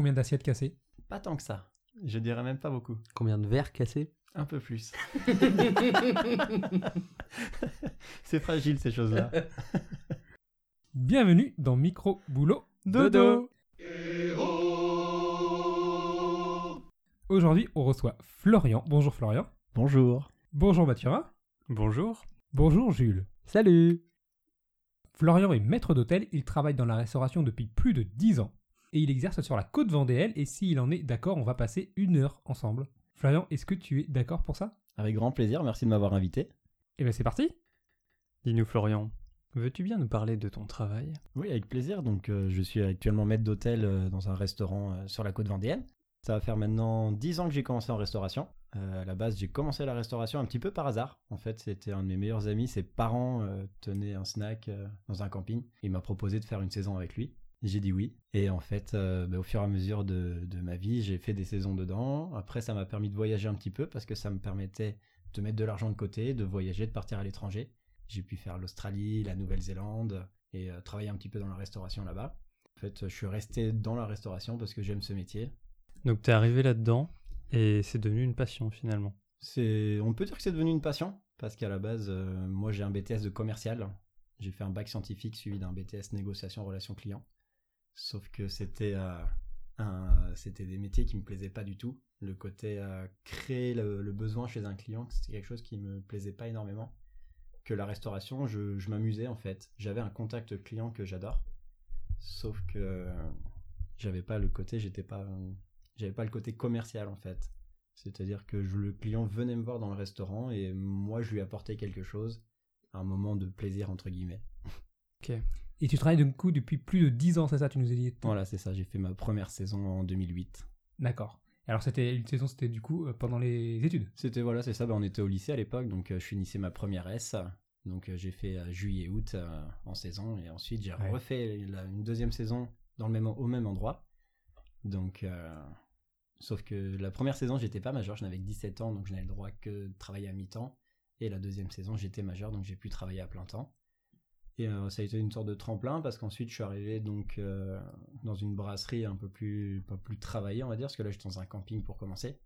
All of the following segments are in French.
Combien d'assiettes cassées? Pas tant que ça. Je dirais même pas beaucoup. Combien de verres cassés? Un peu plus. c'est fragile ces choses-là. Bienvenue dans Micro Boulot Dodo. Aujourd'hui, on reçoit Florian. Bonjour Florian. Bonjour. Bonjour Mathurin. Bonjour. Bonjour Jules. Salut Florian est maître d'hôtel, il travaille dans la restauration depuis plus de 10 ans. Et il exerce sur la côte vendéenne, et s'il en est d'accord, on va passer une heure ensemble. Florian, est-ce que tu es d'accord pour ça? Avec grand plaisir, merci de m'avoir invité. Eh bien c'est parti Dis-nous Florian, veux-tu bien nous parler de ton travail? Oui, avec plaisir. Donc, euh, je suis actuellement maître d'hôtel euh, dans un restaurant euh, sur la côte vendéenne. Ça va faire maintenant 10 ans que j'ai commencé en restauration. Euh, à la base, j'ai commencé la restauration un petit peu par hasard. En fait, c'était un de mes meilleurs amis. Ses parents euh, tenaient un snack euh, dans un camping. Il m'a proposé de faire une saison avec lui. J'ai dit oui. Et en fait, euh, bah, au fur et à mesure de, de ma vie, j'ai fait des saisons dedans. Après, ça m'a permis de voyager un petit peu parce que ça me permettait de mettre de l'argent de côté, de voyager, de partir à l'étranger. J'ai pu faire l'Australie, la Nouvelle-Zélande et euh, travailler un petit peu dans la restauration là-bas. En fait, je suis resté dans la restauration parce que j'aime ce métier. Donc t'es arrivé là-dedans et c'est devenu une passion finalement. C'est, on peut dire que c'est devenu une passion parce qu'à la base, euh, moi j'ai un BTS de commercial. J'ai fait un bac scientifique suivi d'un BTS négociation relations clients. Sauf que c'était euh, c'était des métiers qui me plaisaient pas du tout. Le côté euh, créer le, besoin chez un client, c'était quelque chose qui me plaisait pas énormément. Que la restauration, je, je m'amusais en fait. J'avais un contact client que j'adore. Sauf que j'avais pas le côté, j'étais pas, j'avais pas le côté commercial en fait. C'est-à-dire que le client venait me voir dans le restaurant et moi je lui apportais quelque chose, un moment de plaisir entre guillemets. Et tu travailles du coup depuis plus de 10 ans, c'est ça, tu nous as dit Voilà, c'est ça, j'ai fait ma première saison en 2008. D'accord. Alors c'était une saison, c'était du coup euh, pendant les études? C'était voilà, c'est ça, bah, on était au lycée à l'époque, donc euh, je finissais ma première S. Donc euh, j'ai fait euh, juillet-août en saison et ensuite j'ai Ouais. refait la- une deuxième saison dans le même, au même endroit. Donc, sauf que la première saison j'étais pas majeur, je n'avais que 17 ans, donc je n'avais le droit que de travailler à mi-temps. Et la deuxième saison j'étais majeur, donc j'ai pu travailler à plein temps. Et euh, ça a été une sorte de tremplin parce qu'ensuite je suis arrivé donc euh, dans une brasserie un peu plus, pas plus travaillée on va dire, parce que là j'étais dans un camping pour commencer.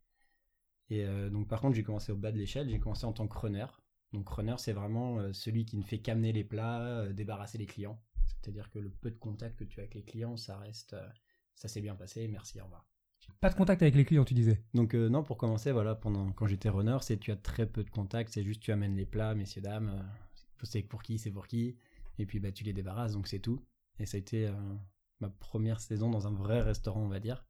Et euh, donc par contre j'ai commencé au bas de l'échelle, j'ai commencé en tant que runner. Donc runner c'est vraiment celui qui ne fait qu'amener les plats, débarrasser les clients. C'est-à-dire que le peu de contact que tu as avec les clients, ça reste, ça s'est bien passé, merci, au revoir. Pas de contact avec les clients, tu disais. Donc non, pour commencer, voilà, pendant quand j'étais runner, c'est tu as très peu de contact, c'est juste tu amènes les plats, messieurs dames, c'est pour qui, c'est pour qui, et puis bah tu les débarrasses, donc c'est tout. Et ça a été euh, ma première saison dans un vrai restaurant, on va dire.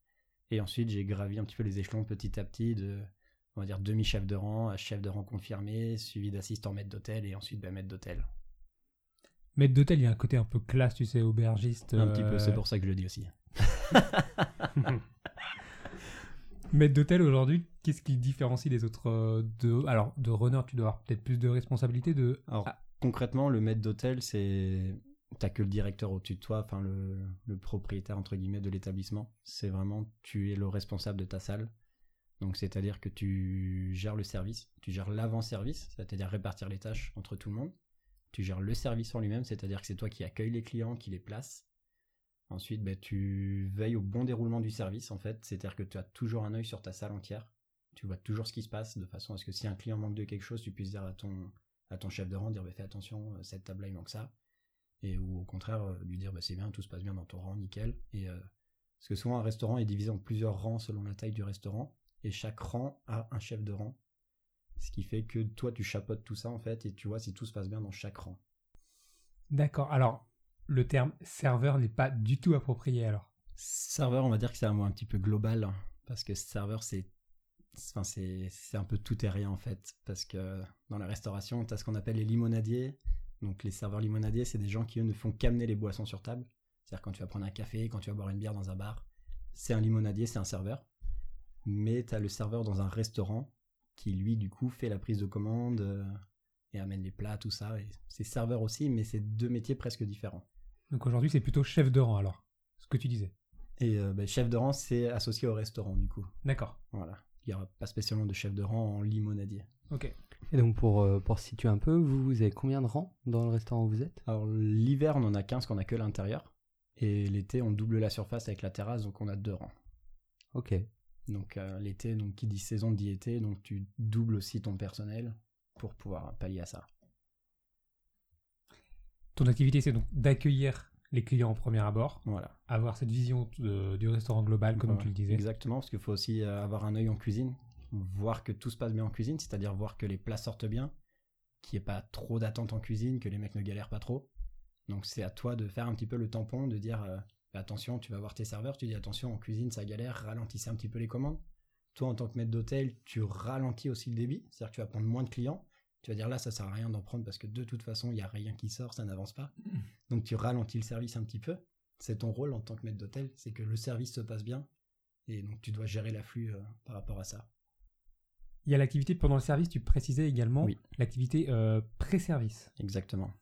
Et ensuite j'ai gravi un petit peu les échelons petit à petit de, on va dire demi-chef de rang à chef de rang confirmé, suivi d'assistant maître d'hôtel et ensuite bah, maître d'hôtel. Maître d'hôtel, il y a un côté un peu classe, tu sais, aubergiste. Un petit peu, euh, c'est pour ça que je le dis aussi. Maître d'hôtel aujourd'hui, qu'est-ce qui différencie les autres euh, de alors de runner, tu dois avoir peut-être plus de responsabilités de Alors, Ah. Concrètement, le maître d'hôtel, c'est. T'as que le directeur au-dessus de toi, enfin le, propriétaire entre guillemets de l'établissement. C'est vraiment tu es le responsable de ta salle. Donc c'est-à-dire que tu gères le service, tu gères l'avant-service, c'est-à-dire répartir les tâches entre tout le monde. Tu gères le service en lui-même, c'est-à-dire que c'est toi qui accueille les clients, qui les place. Ensuite, ben, tu veilles au bon déroulement du service en fait, c'est-à-dire que tu as toujours un œil sur ta salle entière. Tu vois toujours ce qui se passe de façon à ce que si un client manque de quelque chose, tu puisses dire à ton à ton chef de rang, dire bah, fais attention, euh, cette table-là il manque ça. Et ou au contraire, euh, lui dire bah, c'est bien, tout se passe bien dans ton rang, nickel. Et, euh, parce que souvent un restaurant est divisé en plusieurs rangs selon la taille du restaurant, et chaque rang a un chef de rang. Ce qui fait que toi tu chapeautes tout ça en fait, et tu vois si tout se passe bien dans chaque rang. D'accord. Alors, le terme serveur n'est pas du tout approprié alors. Serveur, on va dire que c'est un mot un petit peu global, parce que serveur c'est. Enfin, c'est c'est un peu tout et rien en fait, parce que dans la restauration, tu as ce qu'on appelle les limonadiers. Donc les serveurs limonadiers, c'est des gens qui eux ne font qu'amener les boissons sur table. C'est-à-dire quand tu vas prendre un café, quand tu vas boire une bière dans un bar, c'est un limonadier, c'est un serveur. Mais tu as le serveur dans un restaurant qui lui du coup fait la prise de commande euh, et amène les plats, tout ça. Et c'est serveur aussi, mais c'est deux métiers presque différents. Donc aujourd'hui, c'est plutôt chef de rang alors. Ce que tu disais. Et euh, ben, chef de rang, c'est associé au restaurant du coup. D'accord. Voilà. Il n'y aura pas spécialement de chef de rang en limonadier. Ok. Et donc pour, euh, pour situer un peu, vous, vous avez combien de rangs dans le restaurant où vous êtes? Alors l'hiver, on en a 15 qu'on a que l'intérieur. Et l'été, on double la surface avec la terrasse, donc on a deux rangs. Ok. Donc euh, l'été, donc qui dit saison dit été, donc tu doubles aussi ton personnel pour pouvoir pallier à ça. Ton activité, c'est donc d'accueillir les clients en premier abord, Voilà. avoir cette vision de- du restaurant global, comme tu le disais. Exactement, parce qu'il faut aussi euh, avoir un œil en cuisine, voir que tout se passe bien en cuisine, c'est-à-dire voir que les plats sortent bien, qu'il n'y ait pas trop d'attente en cuisine, que les mecs ne galèrent pas trop. Donc c'est à toi de faire un petit peu le tampon, de dire euh, attention, tu vas voir tes serveurs, tu dis attention, en cuisine ça galère, ralentissez un petit peu les commandes. Toi en tant que maître d'hôtel, tu ralentis aussi le débit, c'est-à-dire que tu vas prendre moins de clients. Tu vas dire là, ça sert à rien d'en prendre parce que de toute façon, il n'y a rien qui sort, ça n'avance pas. Donc tu ralentis le service un petit peu. C'est ton rôle en tant que maître d'hôtel, c'est que le service se passe bien. Et donc tu dois gérer l'afflux euh, par rapport à ça. Il y a l'activité pendant le service, tu précisais également Oui. l'activité euh, pré-service. Exactement.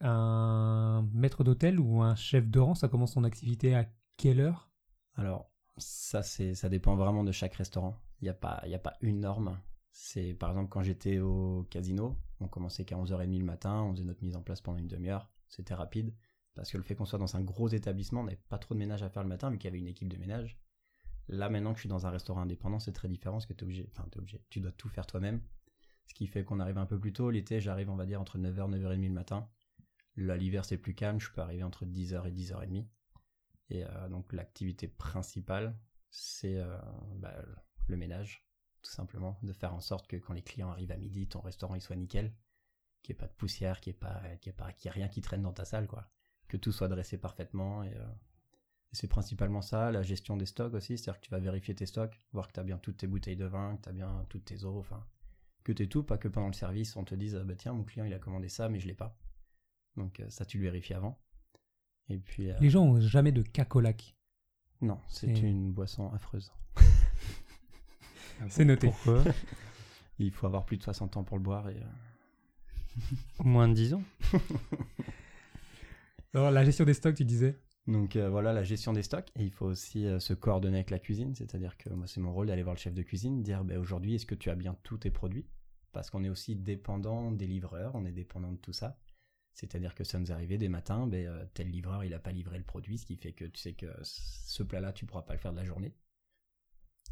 Un maître d'hôtel ou un chef de rang, ça commence son activité à quelle heure? Alors, ça, c'est, ça dépend vraiment de chaque restaurant. Il n'y a, pas- il y a pas une norme. C'est, par exemple, quand j'étais au casino, on commençait qu'à 11h30 le matin, on faisait notre mise en place pendant une demi-heure. C'était rapide. Parce que le fait qu'on soit dans un gros établissement, on n'avait pas trop de ménage à faire le matin, vu qu'il y avait une équipe de ménage. Là, maintenant que je suis dans un restaurant indépendant, c'est très différent, parce que tu obligé, t'es obligé, tu dois tout faire toi-même. Ce qui fait qu'on arrive un peu plus tôt. L'été, j'arrive, on va dire, entre 9h, 9h30 le matin. Là, l'hiver, c'est plus calme, je peux arriver entre 10h et 10h30. Et euh, donc l'activité principale, c'est euh, bah, le ménage, tout simplement, de faire en sorte que quand les clients arrivent à midi, ton restaurant il soit nickel, qu'il n'y ait pas de poussière, qu'il n'y ait pas, qu'il y ait pas, qu'il y ait rien qui traîne dans ta salle, quoi, que tout soit dressé parfaitement. Et, euh, et c'est principalement ça, la gestion des stocks aussi, c'est-à-dire que tu vas vérifier tes stocks, voir que tu as bien toutes tes bouteilles de vin, que tu as bien toutes tes eaux, enfin, que tu tout, pas que pendant le service on te dise ah bah tiens mon client il a commandé ça mais je l'ai pas. Donc euh, ça tu le vérifies avant. Et puis euh, Les gens ont jamais de cacolac. non, c'est Et- une boisson affreuse. C'est noté. Pourquoi Il faut avoir plus de 60 ans pour le boire et euh, Moins de 10 ans Alors, la gestion des stocks, tu disais donc euh, voilà la gestion des stocks et il faut aussi euh, se coordonner avec la cuisine, c'est-à-dire que moi c'est mon rôle d'aller voir le chef de cuisine, dire ben, aujourd'hui est-ce que tu as bien tous tes produits? Parce qu'on est aussi dépendant des livreurs, on est dépendant de tout ça. C'est-à-dire que ça nous est arrivé des matins, euh, tel livreur il a pas livré le produit, ce qui fait que tu sais que ce plat-là tu pourras pas le faire de la journée.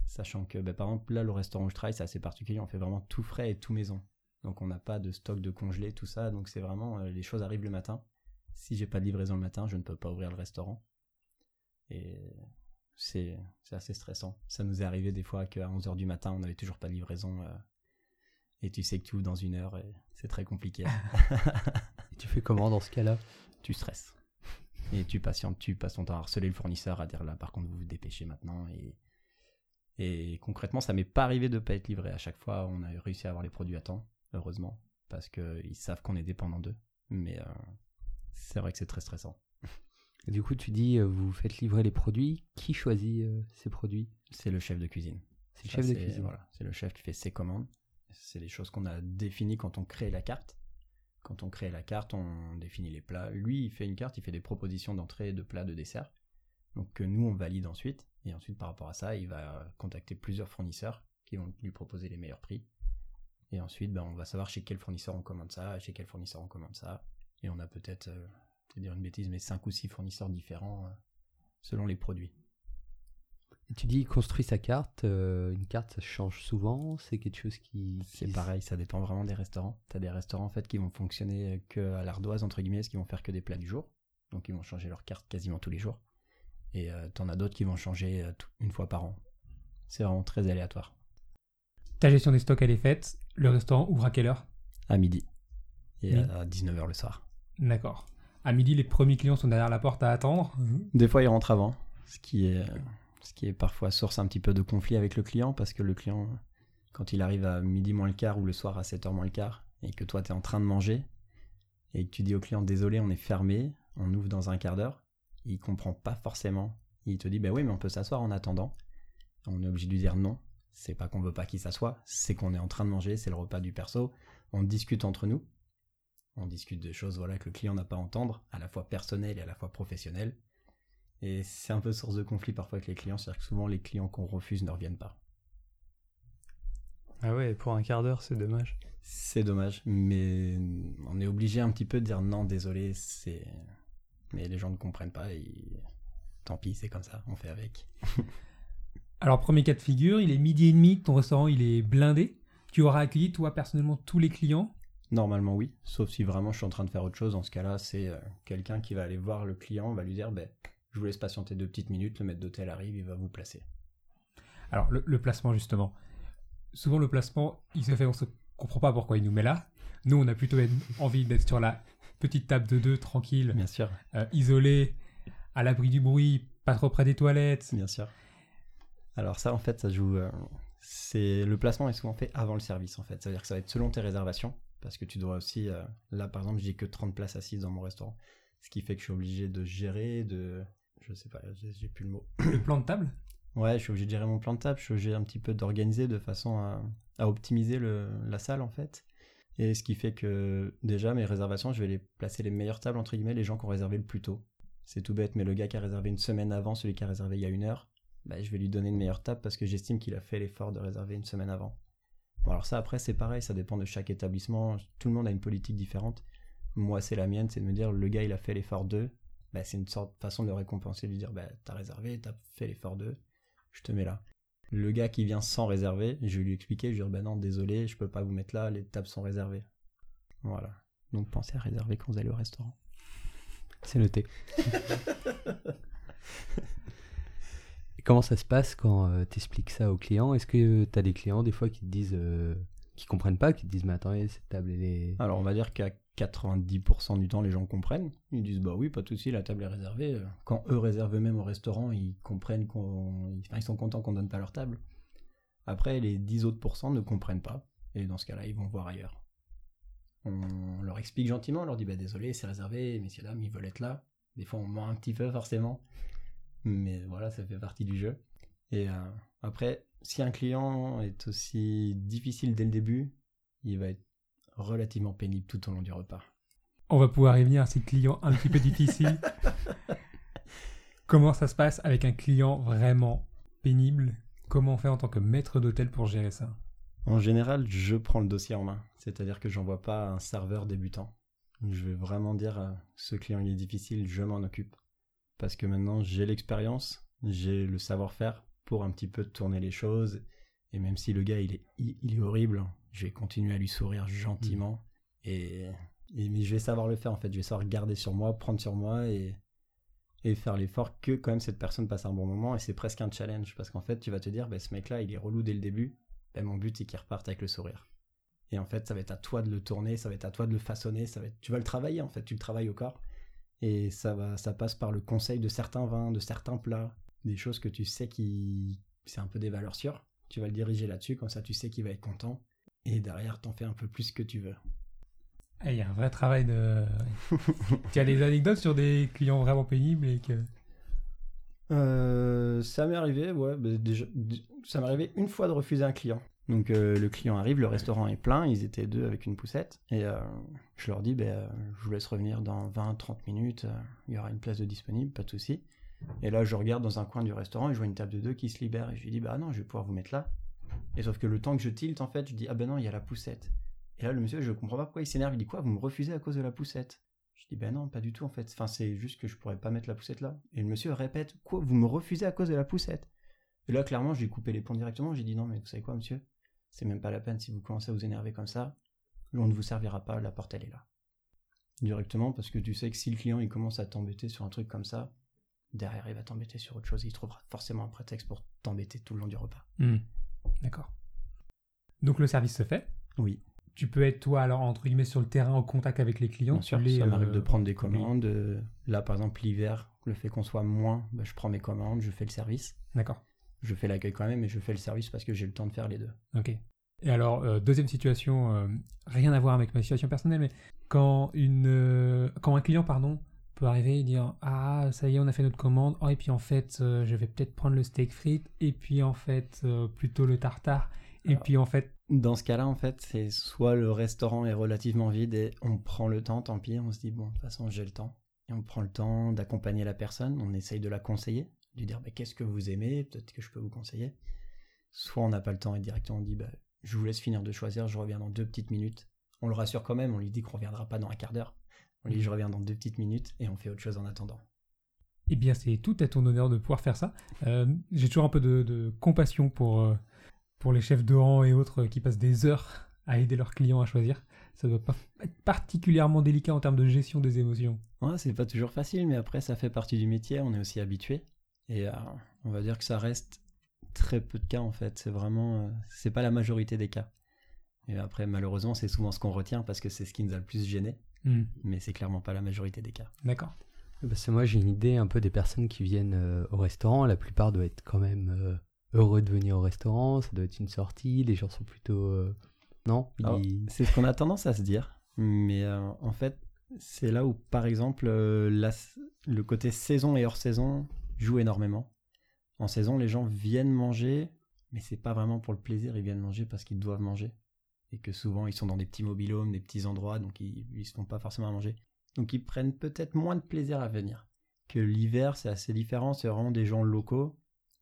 Sachant que ben, par exemple là le restaurant où je travaille c'est assez particulier, on fait vraiment tout frais et tout maison. Donc on n'a pas de stock de congelé, tout ça, donc c'est vraiment euh, les choses arrivent le matin. Si j'ai pas de livraison le matin, je ne peux pas ouvrir le restaurant. Et c'est assez stressant. Ça nous est arrivé des fois qu'à 11h du matin, on n'avait toujours pas de livraison. euh, et tu sais que ouvres dans une heure et c'est très compliqué. Et tu fais comment dans ce cas-là? Tu stresses. Et tu patientes, tu passes ton temps à harceler le fournisseur, à dire là par contre vous vous dépêchez maintenant. Et, et concrètement, ça m'est pas arrivé de pas être livré. À chaque fois, on a réussi à avoir les produits à temps, heureusement, parce qu'ils savent qu'on est dépendant d'eux. Mais euh, c'est vrai que c'est très stressant. Du coup, tu dis, euh, vous faites livrer les produits. Qui choisit euh, ces produits? C'est le chef de cuisine. C'est le Ça, chef de cuisine. Voilà, c'est le chef qui fait ses commandes. C'est des choses qu'on a définies quand on crée la carte. Quand on crée la carte, on définit les plats. Lui, il fait une carte, il fait des propositions d'entrée, de plats, de dessert. Donc que nous, on valide ensuite. Et ensuite, par rapport à ça, il va contacter plusieurs fournisseurs qui vont lui proposer les meilleurs prix. Et ensuite, ben, on va savoir chez quel fournisseur on commande ça, chez quel fournisseur on commande ça. Et on a peut-être, euh, je vais dire une bêtise, mais 5 ou 6 fournisseurs différents euh, selon les produits. Et tu dis, il construit sa carte. euh, une carte, ça change souvent. C'est quelque chose qui. C'est pareil, ça dépend vraiment des restaurants. T'as des restaurants en fait qui vont fonctionner que à l'ardoise entre guillemets, qui vont faire que des plats du jour, donc ils vont changer leur carte quasiment tous les jours. Et euh, t'en as d'autres qui vont changer euh, une fois par an. C'est vraiment très aléatoire. Ta gestion des stocks, elle est faite. Le restaurant ouvre à quelle heure? À midi et à 19h le soir. D'accord. À midi, les premiers clients sont derrière la porte à attendre. Des fois ils rentrent avant, ce qui est euh, ce qui est parfois source un petit peu de conflit avec le client parce que le client quand il arrive à midi moins le quart ou le soir à 7h moins le quart et que toi tu es en train de manger et que tu dis au client désolé on est fermé, on ouvre dans un quart d'heure, il comprend pas forcément. Il te dit bah oui mais on peut s'asseoir en attendant. On est obligé de lui dire non, c'est pas qu'on veut pas qu'il s'assoie, c'est qu'on est en train de manger, c'est le repas du perso, on discute entre nous. On discute de choses voilà que le client n'a pas à entendre, à la fois personnelles et à la fois professionnelles. Et c'est un peu source de conflit parfois avec les clients, c'est-à-dire que souvent les clients qu'on refuse ne reviennent pas. Ah ouais, pour un quart d'heure, c'est dommage. C'est dommage, mais on est obligé un petit peu de dire non, désolé, c'est. Mais les gens ne comprennent pas et tant pis, c'est comme ça, on fait avec. Alors, premier cas de figure, il est midi et demi, ton restaurant il est blindé. Tu auras accueilli, toi, personnellement, tous les clients? Normalement, oui. Sauf si vraiment je suis en train de faire autre chose. Dans ce cas-là, c'est euh, quelqu'un qui va aller voir le client, va lui dire ben, Je vous laisse patienter deux petites minutes, le maître d'hôtel arrive, il va vous placer. Alors, le, le placement, justement. Souvent, le placement, il se fait, on se comprend pas pourquoi il nous met là. Nous, on a plutôt envie d'être sur la petite table de deux, tranquille, Bien sûr. euh, isolé, à l'abri du bruit, pas trop près des toilettes. Bien sûr. Alors ça, en fait, ça joue... euh, c'est Le placement est souvent fait avant le service, en fait. Ça veut dire que ça va être selon tes réservations, parce que tu dois aussi... euh, Là, par exemple, j'ai que 30 places assises dans mon restaurant. Ce qui fait que je suis obligé de gérer, de... Je sais pas, j'ai j'ai plus le mot. Le plan de table? Ouais, je suis obligé de gérer mon plan de table, je suis obligé un petit peu d'organiser de façon à, à optimiser le, la salle en fait. Et ce qui fait que déjà mes réservations, je vais les placer les meilleures tables entre guillemets, les gens qui ont réservé le plus tôt. C'est tout bête, mais le gars qui a réservé une semaine avant, celui qui a réservé il y a une heure, bah, je vais lui donner une meilleure table parce que j'estime qu'il a fait l'effort de réserver une semaine avant. Bon alors ça après c'est pareil, ça dépend de chaque établissement, tout le monde a une politique différente. Moi c'est la mienne, c'est de me dire le gars il a fait l'effort d'eux, bah, c'est une sorte de façon de récompenser, de lui dire bah, t'as réservé, t'as fait l'effort d'eux, je te mets là. Le gars qui vient sans réserver, je vais lui expliquer, je lui dire, ben non, désolé, je peux pas vous mettre là, les tables sont réservées. Voilà. Donc pensez à réserver quand vous allez au restaurant. C'est noté. Comment ça se passe quand tu expliques ça aux clients? Est-ce que tu as des clients des fois qui te disent, euh, qui comprennent pas, qui disent, mais attendez, cette table est. Alors on va dire qu'à 90% du temps, les gens comprennent. Ils disent, bah oui, pas de souci, la table est réservée. Quand eux réservent eux-mêmes au restaurant, ils comprennent qu'on. Enfin, ils sont contents qu'on donne pas leur table. Après, les 10 autres pourcents ne comprennent pas. Et dans ce cas-là, ils vont voir ailleurs. On leur explique gentiment, on leur dit, bah désolé, c'est réservé, messieurs, dames, ils veulent être là. Des fois, on ment un petit peu, forcément. Mais voilà, ça fait partie du jeu. Et euh, après, si un client est aussi difficile dès le début, il va être relativement pénible tout au long du repas. On va pouvoir y venir à ces clients un petit peu difficiles. Comment ça se passe avec un client vraiment pénible? Comment on fait en tant que maître d'hôtel pour gérer ça? En général, je prends le dossier en main, c'est-à-dire que j'envoie pas un serveur débutant. Je vais vraiment dire euh, ce client il est difficile, je m'en occupe. Parce que maintenant j'ai l'expérience, j'ai le savoir-faire pour un petit peu tourner les choses. Et même si le gars il est, il, est horrible, je vais continuer à lui sourire gentiment. Et, et mais je vais savoir le faire en fait, je vais savoir garder sur moi, prendre sur moi et, et faire l'effort que quand même cette personne passe un bon moment. Et c'est presque un challenge parce qu'en fait tu vas te dire, bah, ce mec là il est relou dès le début, bah, mon but c'est qu'il reparte avec le sourire. Et en fait, ça va être à toi de le tourner, ça va être à toi de le façonner, ça va être... tu vas le travailler en fait, tu le travailles au corps. Et ça, va, ça passe par le conseil de certains vins, de certains plats, des choses que tu sais qui. C'est un peu des valeurs sûres. Tu vas le diriger là-dessus, comme ça tu sais qu'il va être content. Et derrière, t'en fais un peu plus que tu veux. Eh, Il y a un vrai travail de. tu as des anecdotes sur des clients vraiment pénibles et que. Euh, ça m'est arrivé, ouais, bah, déjà, ça m'est arrivé une fois de refuser un client. Donc euh, le client arrive, le restaurant est plein, ils étaient deux avec une poussette, et euh, je leur dis, ben, euh, je vous laisse revenir dans 20-30 minutes, euh, il y aura une place de disponible, pas de souci. Et là, je regarde dans un coin du restaurant et je vois une table de deux qui se libère, et je lui dis, bah non, je vais pouvoir vous mettre là. Et sauf que le temps que je tilte, en fait, je dis, ah ben non, il y a la poussette. Et là, le monsieur, je comprends pas pourquoi il s'énerve, il dit quoi, vous me refusez à cause de la poussette? Je dis, ben non, pas du tout, en fait, enfin, c'est juste que je pourrais pas mettre la poussette là. Et le monsieur répète, quoi, vous me refusez à cause de la poussette? Et là, clairement, j'ai coupé les ponts directement, j'ai dit, non, mais vous savez quoi, monsieur? C'est même pas la peine si vous commencez à vous énerver comme ça. On ne vous servira pas, la porte elle est là. Directement parce que tu sais que si le client il commence à t'embêter sur un truc comme ça, derrière il va t'embêter sur autre chose, il trouvera forcément un prétexte pour t'embêter tout le long du repas. Hmm. D'accord. Donc le service se fait. Oui, Tu peux être toi alors entre guillemets sur le terrain en contact avec les clients. bien sûr, tu les, ça m'arrive euh, de prendre des commandes. euh, Là par exemple l'hiver, le fait qu'on soit moins, bah, je prends mes commandes, je fais le service. D'accord. Je fais l'accueil quand même, mais je fais le service parce que j'ai le temps de faire les deux. Ok. Et alors, euh, deuxième situation, euh, rien à voir avec ma situation personnelle, mais quand, une, euh, quand un client pardon, peut arriver et dire Ah, ça y est, on a fait notre commande, oh, et puis en fait, euh, je vais peut-être prendre le steak frites, et puis en fait, euh, plutôt le tartare, et Alors- puis en fait, Dans ce cas-là, en fait, c'est soit le restaurant est relativement vide et on prend le temps, tant pis, on se dit, bon, de toute façon, j'ai le temps. Et on prend le temps d'accompagner la personne, on essaye de la conseiller, de lui dire, bah, qu'est-ce que vous aimez, peut-être que je peux vous conseiller. Soit on n'a pas le temps et directement on dit, bah, je vous laisse finir de choisir, je reviens dans deux petites minutes. On le rassure quand même, on lui dit qu'on reviendra pas dans un quart d'heure. On lui dit, je reviens dans deux petites minutes et on fait autre chose en attendant. Eh bien, c'est tout à ton honneur de pouvoir faire ça. Euh, J'ai toujours un peu de, de compassion pour, euh, pour les chefs de rang et autres qui passent des heures à aider leurs clients à choisir. Ça doit pas être particulièrement délicat en termes de gestion des émotions. Ouais, c'est pas toujours facile, mais après, ça fait partie du métier, on est aussi habitué. Et euh, on va dire que ça reste très peu de cas en fait. C'est vraiment. c'est pas la majorité des cas. Et après, malheureusement, c'est souvent ce qu'on retient parce que c'est ce qui nous a le plus gêné, Hmm, mais c'est clairement pas la majorité des cas. D'accord. Parce que moi, j'ai une idée un peu des personnes qui viennent euh, au restaurant. La plupart doivent être quand même euh, heureux de venir au restaurant. Ça doit être une sortie. Les gens sont plutôt. euh, Non? Ils- C'est ce qu'on a tendance à se dire, mais euh, en fait, c'est là où, par exemple, euh, la- le côté saison et hors saison joue énormément. En saison, les gens viennent manger, mais c'est pas vraiment pour le plaisir, ils viennent manger parce qu'ils doivent manger. Et que souvent, ils sont dans des petits mobilhomes, des petits endroits, donc ils ne se font pas forcément à manger. Donc ils prennent peut-être moins de plaisir à venir. Que l'hiver, c'est assez différent, c'est vraiment des gens locaux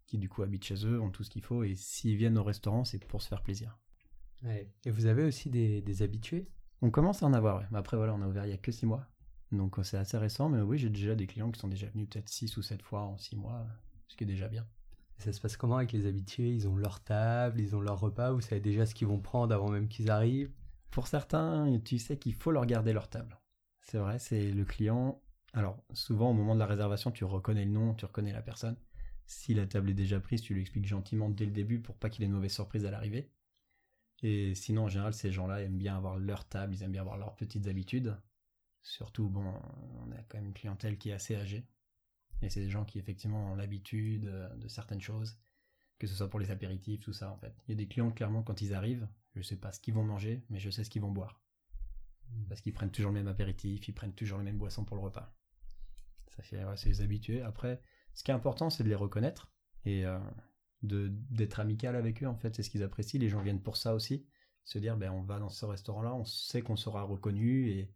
qui du coup habitent chez eux, ont tout ce qu'il faut, et s'ils viennent au restaurant, c'est pour se faire plaisir. Ouais. Et vous avez aussi des, des habitués? On commence à en avoir, ouais. Mais après, voilà, on a ouvert il y a que 6 mois. Donc c'est assez récent, mais oui, j'ai déjà des clients qui sont déjà venus peut-être 6 ou 7 fois en 6 mois, ce qui est déjà bien. Ça se passe comment avec les habitués? Ils ont leur table, ils ont leur repas. Vous savez déjà ce qu'ils vont prendre avant même qu'ils arrivent? Pour certains, tu sais qu'il faut leur garder leur table. C'est vrai, c'est le client. Alors, souvent, au moment de la réservation, tu reconnais le nom, tu reconnais la personne. Si la table est déjà prise, tu lui expliques gentiment dès le début pour pas qu'il ait une mauvaise surprise à l'arrivée. Et sinon, en général, ces gens-là aiment bien avoir leur table, ils aiment bien avoir leurs petites habitudes. Surtout, bon, on a quand même une clientèle qui est assez âgée. Et c'est des gens qui, effectivement, ont l'habitude euh, de certaines choses, que ce soit pour les apéritifs, tout ça, en fait. Il y a des clients, clairement, quand ils arrivent, je sais pas ce qu'ils vont manger, mais je sais ce qu'ils vont boire. Parce qu'ils prennent toujours le même apéritif, ils prennent toujours les mêmes boissons pour le repas. Ça fait, ouais, les habitués. Après, ce qui est important, c'est de les reconnaître et euh, de d'être amical avec eux, en fait. C'est ce qu'ils apprécient. Les gens viennent pour ça aussi. Se dire, ben, on va dans ce restaurant-là, on sait qu'on sera reconnu et,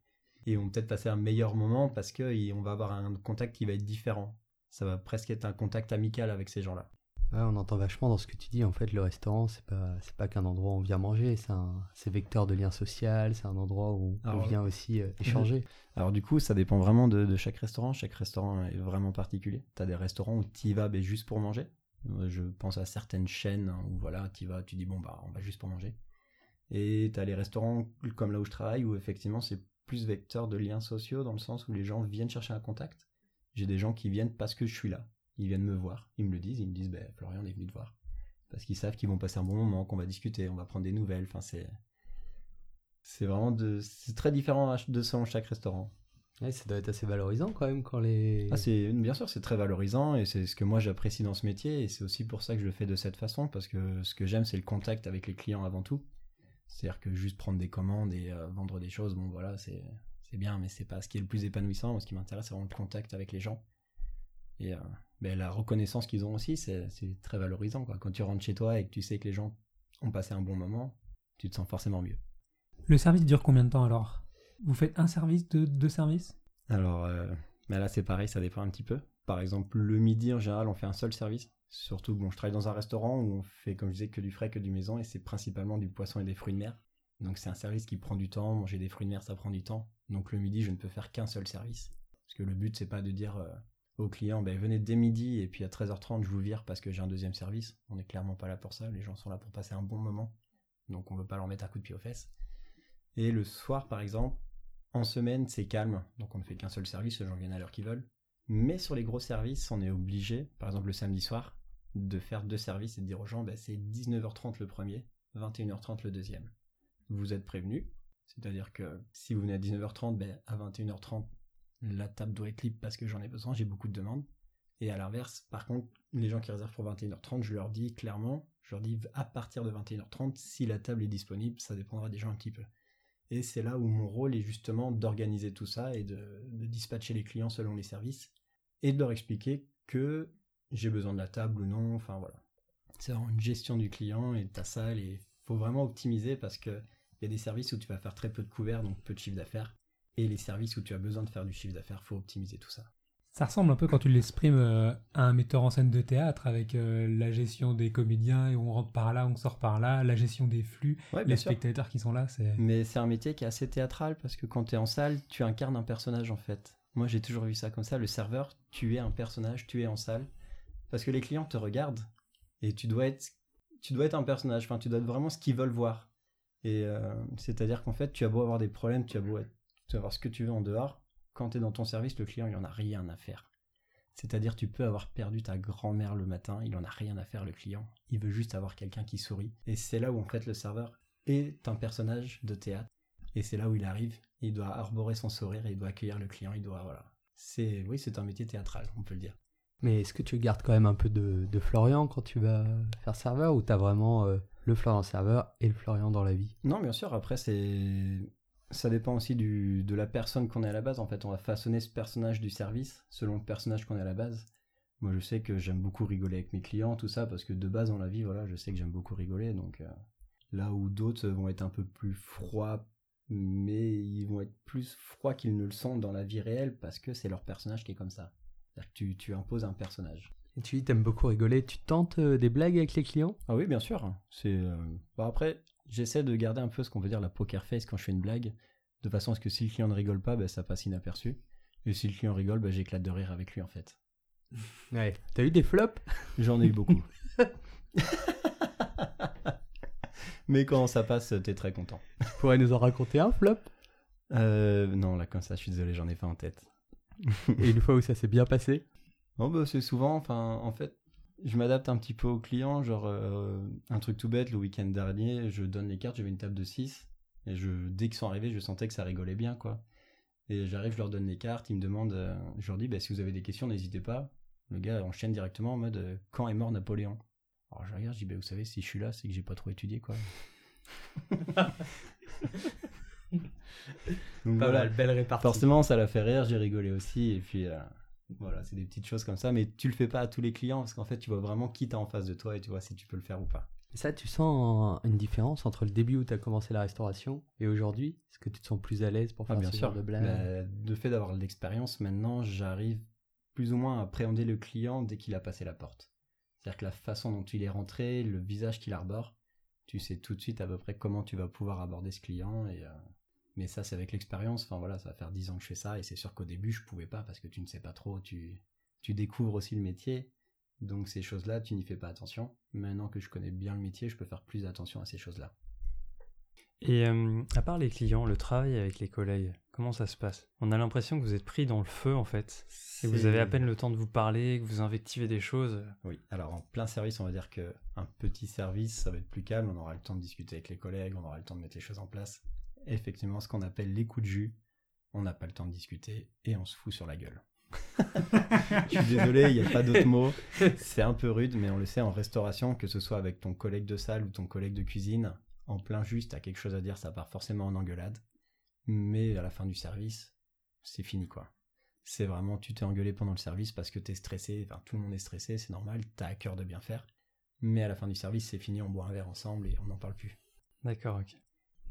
et on peut-être passer un meilleur moment parce qu'on va avoir un contact qui va être différent. Ça va presque être un contact amical avec ces gens-là. Ouais, on entend vachement dans ce que tu dis. En fait, le restaurant, c'est pas, c'est pas qu'un endroit où on vient manger. C'est un, c'est vecteur de lien social. C'est un endroit où on Alors, vient aussi euh, échanger. Alors du coup, ça dépend vraiment de, de chaque restaurant. Chaque restaurant est vraiment particulier. Tu as des restaurants où tu y vas juste pour manger. Euh, Je pense à certaines chaînes hein, où voilà, tu vas, tu dis bon bah on va juste pour manger. Et tu as les restaurants comme là où je travaille où effectivement c'est plus vecteur de liens sociaux dans le sens où les gens viennent chercher un contact. J'ai des gens qui viennent parce que je suis là. Ils viennent me voir, ils me le disent, ils me disent ben Florian on est venu te voir. Parce qu'ils savent qu'ils vont passer un bon moment, qu'on va discuter, on va prendre des nouvelles. Enfin c'est c'est vraiment de c'est très différent de selon chaque restaurant. Ouais, ça doit être assez valorisant quand même quand les. Ah, c'est bien sûr, c'est très valorisant et c'est ce que moi j'apprécie dans ce métier et c'est aussi pour ça que je le fais de cette façon parce que ce que j'aime c'est le contact avec les clients avant tout. C'est-à-dire que juste prendre des commandes et euh, vendre des choses, bon voilà, c'est c'est bien, mais c'est pas ce qui est le plus épanouissant. Moi, ce qui m'intéresse, c'est vraiment le contact avec les gens et euh, ben, la reconnaissance qu'ils ont aussi, c'est très valorisant. Quoi. Quand tu rentres chez toi et que tu sais que les gens ont passé un bon moment, tu te sens forcément mieux. Le service dure combien de temps alors? Vous faites un service, deux, deux services? Alors, euh, mais là c'est pareil, ça dépend un petit peu. Par exemple, le midi en général, on fait un seul service. Surtout bon, je travaille dans un restaurant où on fait, comme je disais, que du frais, que du maison, et c'est principalement du poisson et des fruits de mer. Donc c'est un service qui prend du temps. Manger des fruits de mer, ça prend du temps. Donc le midi, je ne peux faire qu'un seul service. Parce que le but, c'est pas de dire euh, au client, ben, venez dès midi et puis à 13h30, je vous vire parce que j'ai un deuxième service. On n'est clairement pas là pour ça. Les gens sont là pour passer un bon moment. Donc on veut pas leur mettre un coup de pied aux fesses. Et le soir, par exemple, en semaine, c'est calme, donc on ne fait qu'un seul service, les gens viennent à l'heure qu'ils veulent. Mais sur les gros services, on est obligé, par exemple le samedi soir, de faire deux services et de dire aux gens, bah, c'est 19h30 le premier, 21h30 le deuxième. Vous êtes prévenus, c'est-à-dire que si vous venez à 19h30, ben, à 21h30, la table doit être libre parce que j'en ai besoin, j'ai beaucoup de demandes. Et à l'inverse, par contre, les gens qui réservent pour 21h30, je leur dis clairement, je leur dis à partir de 21h30, si la table est disponible, ça dépendra des gens un petit peu. Et c'est là où mon rôle est justement d'organiser tout ça et de, de, dispatcher les clients selon les services et de leur expliquer que j'ai besoin de la table ou non. Enfin voilà. C'est vraiment une gestion du client et de ta salle et faut vraiment optimiser parce que il y a des services où tu vas faire très peu de couverts, donc peu de chiffre d'affaires. Et les services où tu as besoin de faire du chiffre d'affaires, faut optimiser tout ça. Ça ressemble un peu quand tu l'exprimes euh, à un metteur en scène de théâtre avec euh, la gestion des comédiens et on rentre par là, on sort par là, la gestion des flux, Ouais, les sûr. spectateurs qui sont là. Mais c'est un métier qui est assez théâtral parce que quand tu es en salle, tu incarnes un personnage en fait. Moi j'ai toujours vu ça comme ça. Le serveur, tu es un personnage, tu es en salle. Parce que les clients te regardent et tu dois être, tu dois être un personnage. Tu dois être vraiment ce qu'ils veulent voir. Euh, c'est-à-dire qu'en fait, tu as beau avoir des problèmes, tu as beau avoir ce que tu veux en dehors. Quand tu es dans ton service, le client, il en a rien à faire. C'est-à-dire, tu peux avoir perdu ta grand-mère le matin, il en a rien à faire, le client. Il veut juste avoir quelqu'un qui sourit. Et c'est là où, en fait, le serveur est un personnage de théâtre. Et c'est là où il arrive. Il doit arborer son sourire, il doit accueillir le client, il doit, voilà. C'est, oui, c'est un métier théâtral, on peut le dire. Mais est-ce que tu gardes quand même un peu de, Florian quand tu vas faire serveur ou t'as vraiment euh, le Florian serveur et le Florian dans la vie? Non, bien sûr, après, c'est. Ça dépend aussi de la personne qu'on est à la base. En fait, on va façonner ce personnage du service selon le personnage qu'on est à la base. Moi, je sais que j'aime beaucoup rigoler avec mes clients, tout ça, parce que de base dans la vie, voilà, je sais que j'aime beaucoup rigoler. Donc, euh, là où d'autres vont être un peu plus froids, mais ils vont être plus froids qu'ils ne le sont dans la vie réelle parce que c'est leur personnage qui est comme ça. Tu, tu imposes un personnage. Et tu dis t'aimes beaucoup rigoler, tu tentes euh, des blagues avec les clients? Ah oui, bien sûr. C'est euh, bon, après, j'essaie de garder un peu ce qu'on veut dire la poker face quand je fais une blague, de façon à ce que si le client ne rigole pas, ben, ça passe inaperçu. Et si le client rigole, ben, j'éclate de rire avec lui en fait. Ouais. T'as eu des flops? J'en ai eu beaucoup. Mais quand ça passe, t'es très content. Tu pourrais nous en raconter un flop? Euh, non, là comme ça, je suis désolé, j'en ai pas en tête. Et une fois où ça s'est bien passé Non, bah, c'est souvent, enfin, en fait, je m'adapte un petit peu aux clients. Genre, euh, un truc tout bête, le week-end dernier, je donne les cartes, j'avais une table de 6. Et je, dès qu'ils sont arrivés, je sentais que ça rigolait bien, quoi. Et j'arrive, je leur donne les cartes, ils me demandent, euh, je leur dis, bah, si vous avez des questions, n'hésitez pas. Le gars enchaîne directement en mode, euh, quand est mort Napoléon? Alors je regarde, je dis, bah, vous savez, si je suis là, c'est que j'ai pas trop étudié, quoi. Donc, voilà. belle répartie. Forcément, ça l'a fait rire, j'ai rigolé aussi. Et puis, euh, voilà, c'est des petites choses comme ça. Mais tu le fais pas à tous les clients parce qu'en fait, tu vois vraiment qui t'as en face de toi et tu vois si tu peux le faire ou pas. Ça, tu sens une différence entre le début où tu as commencé la restauration et aujourd'hui Est-ce que tu te sens plus à l'aise pour faire Ah, bien ce sûr. genre de Bah, de fait d'avoir de l'expérience, maintenant, j'arrive plus ou moins à appréhender le client dès qu'il a passé la porte. C'est-à-dire que la façon dont il est rentré, le visage qu'il arbore, tu sais tout de suite à peu près comment tu vas pouvoir aborder ce client. Et, euh, Mais ça, c'est avec l'expérience. Enfin voilà, ça va faire 10 ans que je fais ça et c'est sûr qu'au début, je pouvais pas parce que tu ne sais pas trop, tu, tu découvres aussi le métier. Donc ces choses-là, tu n'y fais pas attention. Maintenant que je connais bien le métier, je peux faire plus attention à ces choses-là. Et euh, à part les clients, le travail avec les collègues, comment ça se passe? On a l'impression que vous êtes pris dans le feu en fait. Et vous avez à peine le temps de vous parler, que vous invectivez des choses. Oui, alors en plein service, on va dire que un petit service, ça va être plus calme, on aura le temps de discuter avec les collègues, on aura le temps de mettre les choses en place. Effectivement, ce qu'on appelle les coups de jus, on n'a pas le temps de discuter et on se fout sur la gueule. Je suis désolé, il n'y a pas d'autre mot. C'est un peu rude, mais on le sait en restauration, que ce soit avec ton collègue de salle ou ton collègue de cuisine, en plein jus, tu as quelque chose à dire, ça part forcément en engueulade. Mais à la fin du service, c'est fini quoi. C'est vraiment, tu t'es engueulé pendant le service parce que t'es stressé, enfin tout le monde est stressé, c'est normal, t'as à cœur de bien faire. Mais à la fin du service, c'est fini, on boit un verre ensemble et on n'en parle plus. D'accord, ok.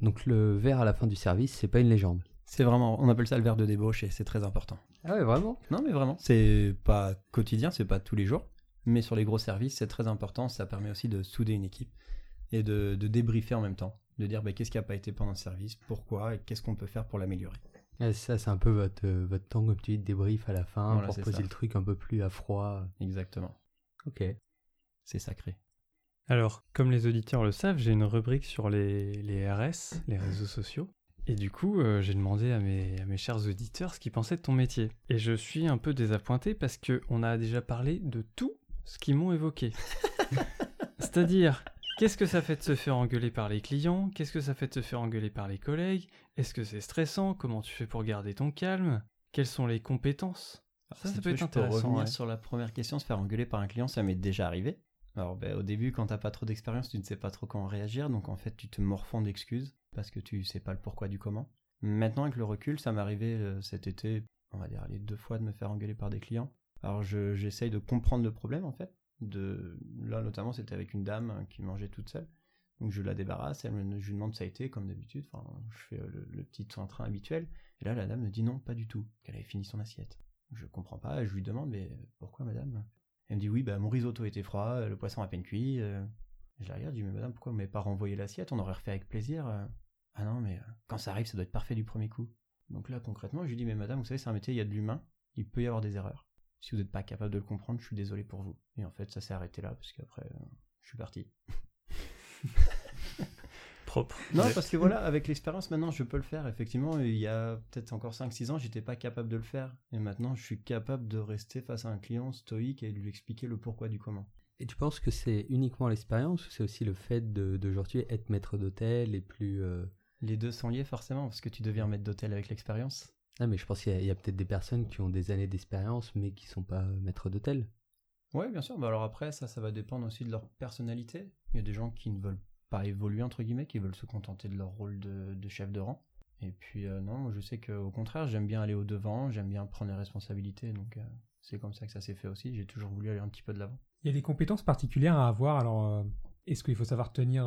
Donc le verre à la fin du service, c'est pas une légende. C'est vraiment, on appelle ça le verre de débauche et c'est très important. Ah ouais, vraiment? Non mais vraiment, c'est pas quotidien, c'est pas tous les jours, mais sur les gros services, c'est très important, ça permet aussi de souder une équipe et de, de débriefer en même temps, de dire bah, qu'est-ce qui a pas été pendant le service, pourquoi et qu'est-ce qu'on peut faire pour l'améliorer. Ouais, Ça, c'est un peu votre, euh, votre temps, comme tu dis, de débrief à la fin Voilà, pour poser ça. le truc un peu plus à froid. Exactement, Ok. c'est sacré. Alors, comme les auditeurs le savent, j'ai une rubrique sur les, les RS, les réseaux sociaux. Et du coup, euh, j'ai demandé à mes, à mes chers auditeurs ce qu'ils pensaient de ton métier. Et je suis un peu désappointé parce que on a déjà parlé de tout ce qu'ils m'ont évoqué. C'est-à-dire, qu'est-ce que ça fait de se faire engueuler par les clients? Qu'est-ce que ça fait de se faire engueuler par les collègues? Est-ce que c'est stressant? Comment tu fais pour garder ton calme? Quelles sont les compétences? Ça, ça peut être je peux intéressant. revenir ouais. sur la première question, se faire engueuler par un client, ça m'est déjà arrivé. Alors ben, au début, quand t'as pas trop d'expérience, tu ne sais pas trop comment réagir, donc en fait tu te morfonds d'excuses parce que tu sais pas le pourquoi du comment. Maintenant avec le recul, ça m'est arrivé euh, cet été, on va dire les deux fois de me faire engueuler par des clients. Alors je- j'essaye de comprendre le problème en fait. De là notamment c'était avec une dame qui mangeait toute seule. Donc je la débarrasse, elle je lui demande ça a été comme d'habitude, enfin je fais euh, le, petit train habituel. Et là la dame me dit non, pas du tout, qu'elle avait fini son assiette. Je comprends pas, je lui demande mais pourquoi madame? Elle me dit oui bah mon risotto était froid, euh, le poisson à peine cuit. euh. Je la regarde, je dis mais madame pourquoi vous m'avez pas renvoyé l'assiette, on aurait refait avec plaisir. euh. Ah non mais quand ça arrive ça doit être parfait du premier coup. Donc là concrètement je lui dis mais madame vous savez c'est un métier, il y a de l'humain, il peut y avoir des erreurs. Si vous n'êtes pas capable de le comprendre, je suis désolé pour vous. Et en fait, ça s'est arrêté là parce qu'après, je suis parti. Propre. Non, parce que voilà, avec l'expérience, maintenant, je peux le faire. Effectivement, il y a peut-être encore 5-6 ans, j'étais pas capable de le faire. Et maintenant, je suis capable de rester face à un client stoïque et de lui expliquer le pourquoi du comment. Et tu penses que c'est uniquement l'expérience ou c'est aussi le fait de- d'aujourd'hui être maître d'hôtel et plus... euh, Les deux sont liés forcément, parce que tu deviens maître d'hôtel avec l'expérience. Ah mais je pense qu'il y a, il y a peut-être des personnes qui ont des années d'expérience mais qui sont pas maîtres d'hôtel. Ouais, bien sûr. Bah alors après, ça, ça va dépendre aussi de leur personnalité. Il y a des gens qui ne veulent pas évoluer, entre guillemets, qui veulent se contenter de leur rôle de, de chef de rang. Et puis, euh, non, je sais qu'au contraire, j'aime bien aller au-devant, j'aime bien prendre les responsabilités. Donc, euh, c'est comme ça que ça s'est fait aussi. J'ai toujours voulu aller un petit peu de l'avant. Il y a des compétences particulières à avoir. Alors, euh, est-ce qu'il faut savoir tenir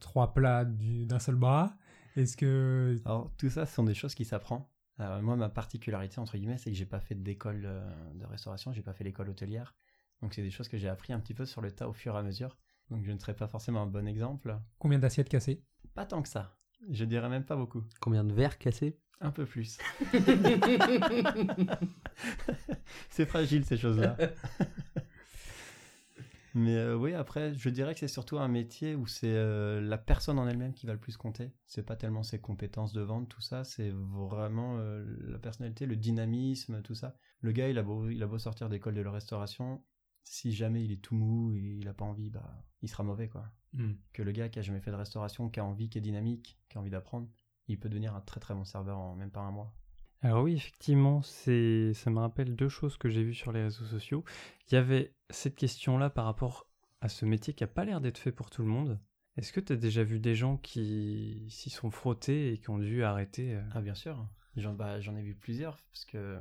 trois plats du- d'un seul bras? Est-ce que Alors, tout ça, ce sont des choses qui s'apprennent. Alors, moi, ma particularité, entre guillemets, c'est que j'ai pas fait d'école de restauration, j'ai pas fait l'école hôtelière. Donc, c'est des choses que j'ai appris un petit peu sur le tas au fur et à mesure. Donc, je ne serais pas forcément un bon exemple. combien d'assiettes cassées? Pas tant que ça. Je dirais même pas beaucoup. Combien de verres cassés? Un peu plus. c'est fragile ces choses-là. Mais euh, oui, après, je dirais que c'est surtout un métier où c'est euh, la personne en elle-même qui va le plus compter. C'est pas tellement ses compétences de vente, tout ça, c'est vraiment euh, la personnalité, le dynamisme, tout ça. Le gars, il a beau, il a beau sortir d'école de la restauration, si jamais il est tout mou et il a pas envie, bah, il sera mauvais, quoi. Que le gars qui a jamais fait de restauration, qui a envie, qui est dynamique, qui a envie d'apprendre, il peut devenir un très très bon serveur en même pas un mois. Alors oui, effectivement, c'est ça me rappelle deux choses que j'ai vues sur les réseaux sociaux. Il y avait cette question-là par rapport à ce métier qui a pas l'air d'être fait pour tout le monde. Est-ce que tu as déjà vu des gens qui s'y sont frottés et qui ont dû arrêter euh, Ah bien sûr, j'en bah, j'en ai vu plusieurs parce que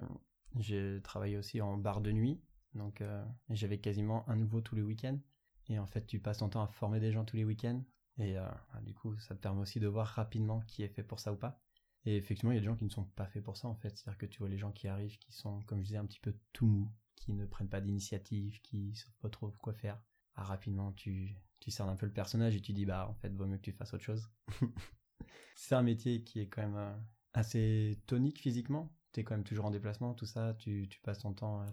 j'ai travaillé aussi en bar de nuit, donc euh, j'avais quasiment un nouveau tous les week-ends. Et en fait, tu passes ton temps à former des gens tous les week-ends. Et euh, bah, du coup, ça te permet aussi de voir rapidement qui est fait pour ça ou pas. Et effectivement, il y a des gens qui ne sont pas faits pour ça en fait. C'est-à-dire que tu vois les gens qui arrivent, qui sont, comme je disais, un petit peu tout mous, qui ne prennent pas d'initiative, qui savent pas trop quoi faire. Ah, rapidement, tu, tu cernes un peu le personnage et tu dis, bah en fait, vaut mieux que tu fasses autre chose. c'est un métier qui est quand même euh, assez tonique physiquement. Tu es quand même toujours en déplacement, tout ça. Tu, tu passes ton temps à,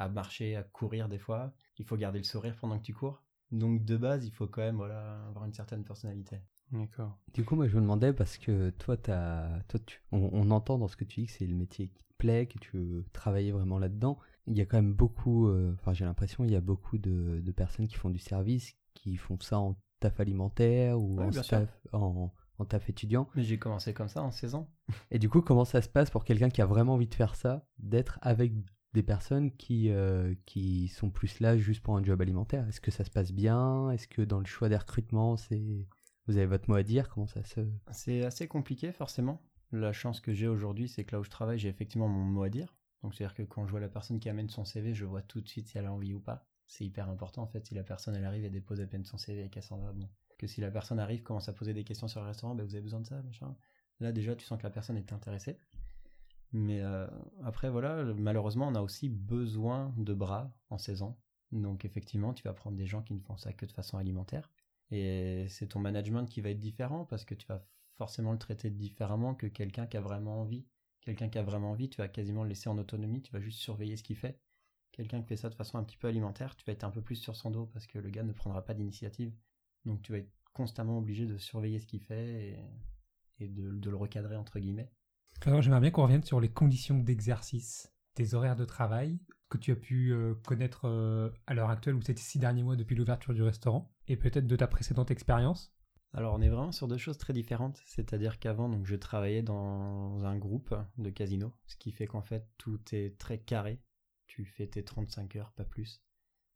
à marcher, à courir des fois. Il faut garder le sourire pendant que tu cours. Donc de base, il faut quand même voilà, avoir une certaine personnalité. D'accord. Du coup, moi, je me demandais parce que toi, t'as, toi tu, on, on entend dans ce que tu dis que c'est le métier qui te plaît, que tu veux travailler vraiment là-dedans. Il y a quand même beaucoup, euh, enfin, j'ai l'impression, il y a beaucoup de, de personnes qui font du service, qui font ça en taf alimentaire ou Ouais, en, staff, en, en taf étudiant. Mais j'ai commencé comme ça en 16 ans. Et du coup, comment ça se passe pour quelqu'un qui a vraiment envie de faire ça, d'être avec des personnes qui, euh, qui sont plus là juste pour un job alimentaire Est-ce que ça se passe bien? Est-ce que dans le choix des recrutements, c'est vous avez votre mot à dire? Comment ça se C'est assez compliqué forcément. La chance que j'ai aujourd'hui, c'est que là où je travaille, j'ai effectivement mon mot à dire. Donc c'est-à-dire que quand je vois la personne qui amène son CV, je vois tout de suite si elle a envie ou pas. C'est hyper important en fait. Si la personne elle arrive et dépose à peine son CV et qu'elle s'en va, bon. Que si la personne arrive, commence à poser des questions sur le restaurant, ben vous avez besoin de ça, machin. Là déjà, tu sens que la personne est intéressée. Mais euh, après, voilà, malheureusement, on a aussi besoin de bras en saison. Donc effectivement, tu vas prendre des gens qui ne font ça que de façon alimentaire. Et c'est ton management qui va être différent parce que tu vas forcément le traiter différemment que quelqu'un qui a vraiment envie. Quelqu'un qui a vraiment envie, tu vas quasiment le laisser en autonomie, tu vas juste surveiller ce qu'il fait. Quelqu'un qui fait ça de façon un petit peu alimentaire, tu vas être un peu plus sur son dos parce que le gars ne prendra pas d'initiative. Donc tu vas être constamment obligé de surveiller ce qu'il fait et, de le recadrer entre guillemets. Alors, j'aimerais bien qu'on revienne sur les conditions d'exercice, tes horaires de travail que tu as pu euh, connaître euh, à l'heure actuelle ou ces six derniers mois depuis l'ouverture du restaurant et peut-être de ta précédente expérience. Alors on est vraiment sur deux choses très différentes, c'est-à-dire qu'avant donc je travaillais dans un groupe de casino, ce qui fait qu'en fait tout est très carré. Tu fais tes 35 heures, pas plus.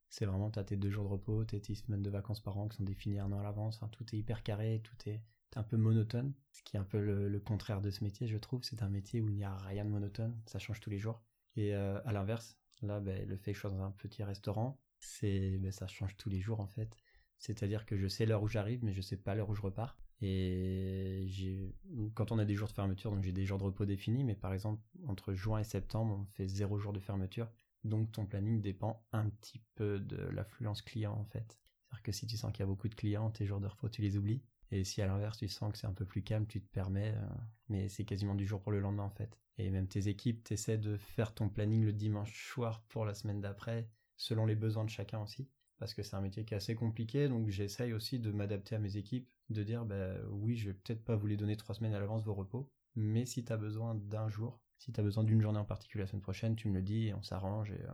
C'est vraiment, tu as tes deux jours de repos, tes 10 semaines de vacances par an qui sont définies un an à l'avance, tout est hyper carré, tout est un peu monotone, ce qui est un peu le, contraire de ce métier je trouve, c'est un métier où il n'y a rien de monotone, ça change tous les jours. Et euh, à l'inverse, là ben, le fait que je sois dans un petit restaurant, c'est ben, ça change tous les jours en fait. C'est-à-dire que je sais l'heure où j'arrive, mais je sais pas l'heure où je repars. Et j'ai, quand on a des jours de fermeture, donc j'ai des jours de repos définis, mais par exemple, entre juin et septembre, on fait zéro jour de fermeture. Donc ton planning dépend un petit peu de l'affluence client, en fait. Que si tu sens qu'il y a beaucoup de clients, tes jours de repos, tu les oublies. Et si à l'inverse, tu sens que c'est un peu plus calme, tu te permets, euh, mais c'est quasiment du jour pour le lendemain en fait. Et même tes équipes, tu essaies de faire ton planning le dimanche soir pour la semaine d'après, selon les besoins de chacun aussi. Parce que c'est un métier qui est assez compliqué, donc j'essaye aussi de m'adapter à mes équipes, de dire, bah oui, je vais peut-être pas vous les donner trois semaines à l'avance vos repos, mais si tu as besoin d'un jour, si tu as besoin d'une journée en particulier la semaine prochaine, tu me le dis et on s'arrange. Et, euh,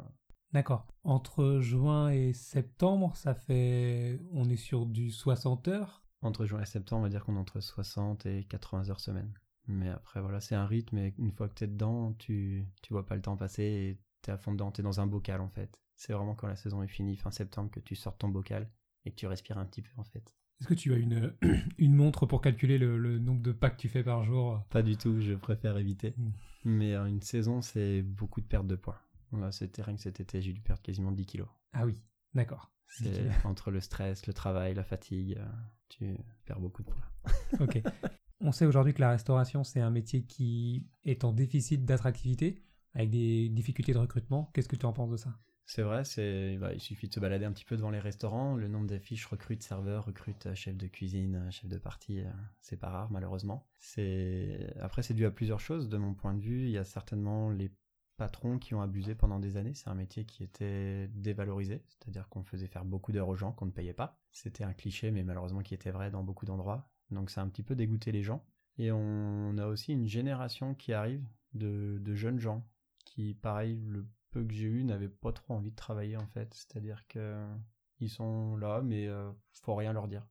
D'accord. Entre juin et septembre, ça fait. On est sur du 60 heures? Entre juin et septembre, on va dire qu'on est entre 60 et 80 heures semaine. Mais après, voilà, c'est un rythme et une fois que tu es dedans, tu, tu vois pas le temps passer et tu es à fond dedans, tu es dans un bocal en fait. C'est vraiment quand la saison est finie, fin septembre, que tu sors ton bocal et que tu respires un petit peu en fait. Est-ce que tu as une, une montre pour calculer le, le nombre de pas que tu fais par jour? Pas du tout, je préfère éviter. Mm. Mais euh, une saison, c'est beaucoup de perte de poids. Voilà, c'était rien que cet été, j'ai dû perdre quasiment 10 kilos. Ah oui, d'accord. C'est entre le stress, le travail, la fatigue, euh, tu perds beaucoup de poids. Ok. On sait aujourd'hui que la restauration, c'est un métier qui est en déficit d'attractivité, avec des difficultés de recrutement. Qu'est-ce que tu en penses de ça? C'est vrai, c'est, bah, il suffit de se balader un petit peu devant les restaurants. Le nombre d'affiches recrute serveur, recrute euh, chef de cuisine, euh, chef de partie, c'est pas rare malheureusement. C'est après c'est dû à plusieurs choses de mon point de vue. Il y a certainement les patrons qui ont abusé pendant des années. C'est un métier qui était dévalorisé, c'est-à-dire qu'on faisait faire beaucoup d'heures aux gens qu'on ne payait pas. C'était un cliché, mais malheureusement qui était vrai dans beaucoup d'endroits. Donc ça a un petit peu dégoûté les gens. Et on a aussi une génération qui arrive de, jeunes gens qui, pareil, le peu que j'ai eu, n'avaient pas trop envie de travailler en fait. C'est-à-dire que ils sont là, mais euh, faut rien leur dire.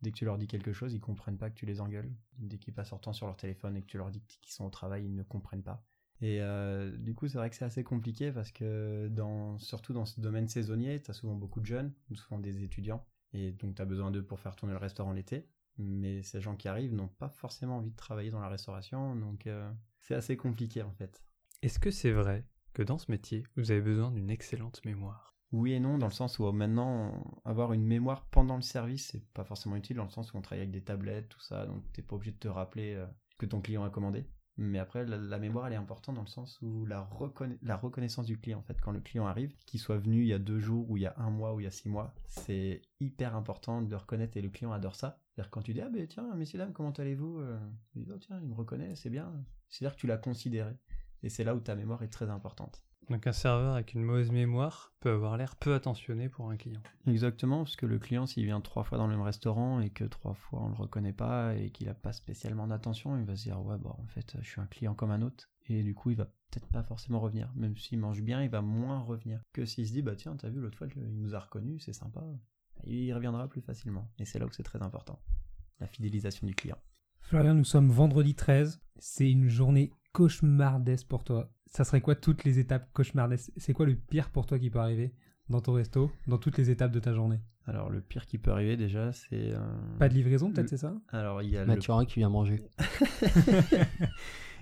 Dès que tu leur dis quelque chose, ils comprennent pas que tu les engueules. Dès qu'ils passent leur temps sur leur téléphone et que tu leur dis qu'ils sont au travail, ils ne comprennent pas. Et euh, du coup, c'est vrai que c'est assez compliqué parce que dans, surtout dans ce domaine saisonnier, tu as souvent beaucoup de jeunes, souvent des étudiants, et donc tu as besoin d'eux pour faire tourner le restaurant l'été. Mais ces gens qui arrivent n'ont pas forcément envie de travailler dans la restauration, donc euh, c'est assez compliqué en fait. Est-ce que c'est vrai que dans ce métier, vous avez besoin d'une excellente mémoire? Oui et non, dans le sens où maintenant, avoir une mémoire pendant le service, c'est pas forcément utile, dans le sens où on travaille avec des tablettes, tout ça, donc t'es pas obligé de te rappeler euh, que ton client a commandé. Mais après, la, mémoire, elle est importante dans le sens où la, reconna- reconnaissance du client, en fait, quand le client arrive, qu'il soit venu il y a deux jours, ou il y a un mois, ou il y a six mois, c'est hyper important de reconnaître et le client adore ça. C'est-à-dire quand tu dis, ah ben tiens, messieurs, dames, comment allez-vous Euh, Il dit, oh tiens, il me reconnaît, c'est bien. C'est-à-dire que tu l'as considéré. Et c'est là où ta mémoire est très importante. Donc un serveur avec une mauvaise mémoire peut avoir l'air peu attentionné pour un client. Exactement, parce que le client, s'il vient trois fois dans le même restaurant et que trois fois on le reconnaît pas et qu'il a pas spécialement d'attention, il va se dire ouais bon en fait je suis un client comme un autre et du coup il va peut-être pas forcément revenir. Même s'il mange bien, il va moins revenir que s'il se dit bah tiens t'as vu l'autre fois il nous a reconnu, c'est sympa. Il reviendra plus facilement et c'est là où c'est très important, la fidélisation du client. Florian, nous sommes vendredi 13. C'est une journée cauchemardesque pour toi. Ça serait quoi toutes les étapes cauchemardesques? C'est quoi le pire pour toi qui peut arriver dans ton resto, dans toutes les étapes de ta journée? Alors le pire qui peut arriver déjà c'est euh, Pas de livraison, peut-être, Le- c'est ça? Alors il y a le Mathurin qui vient manger.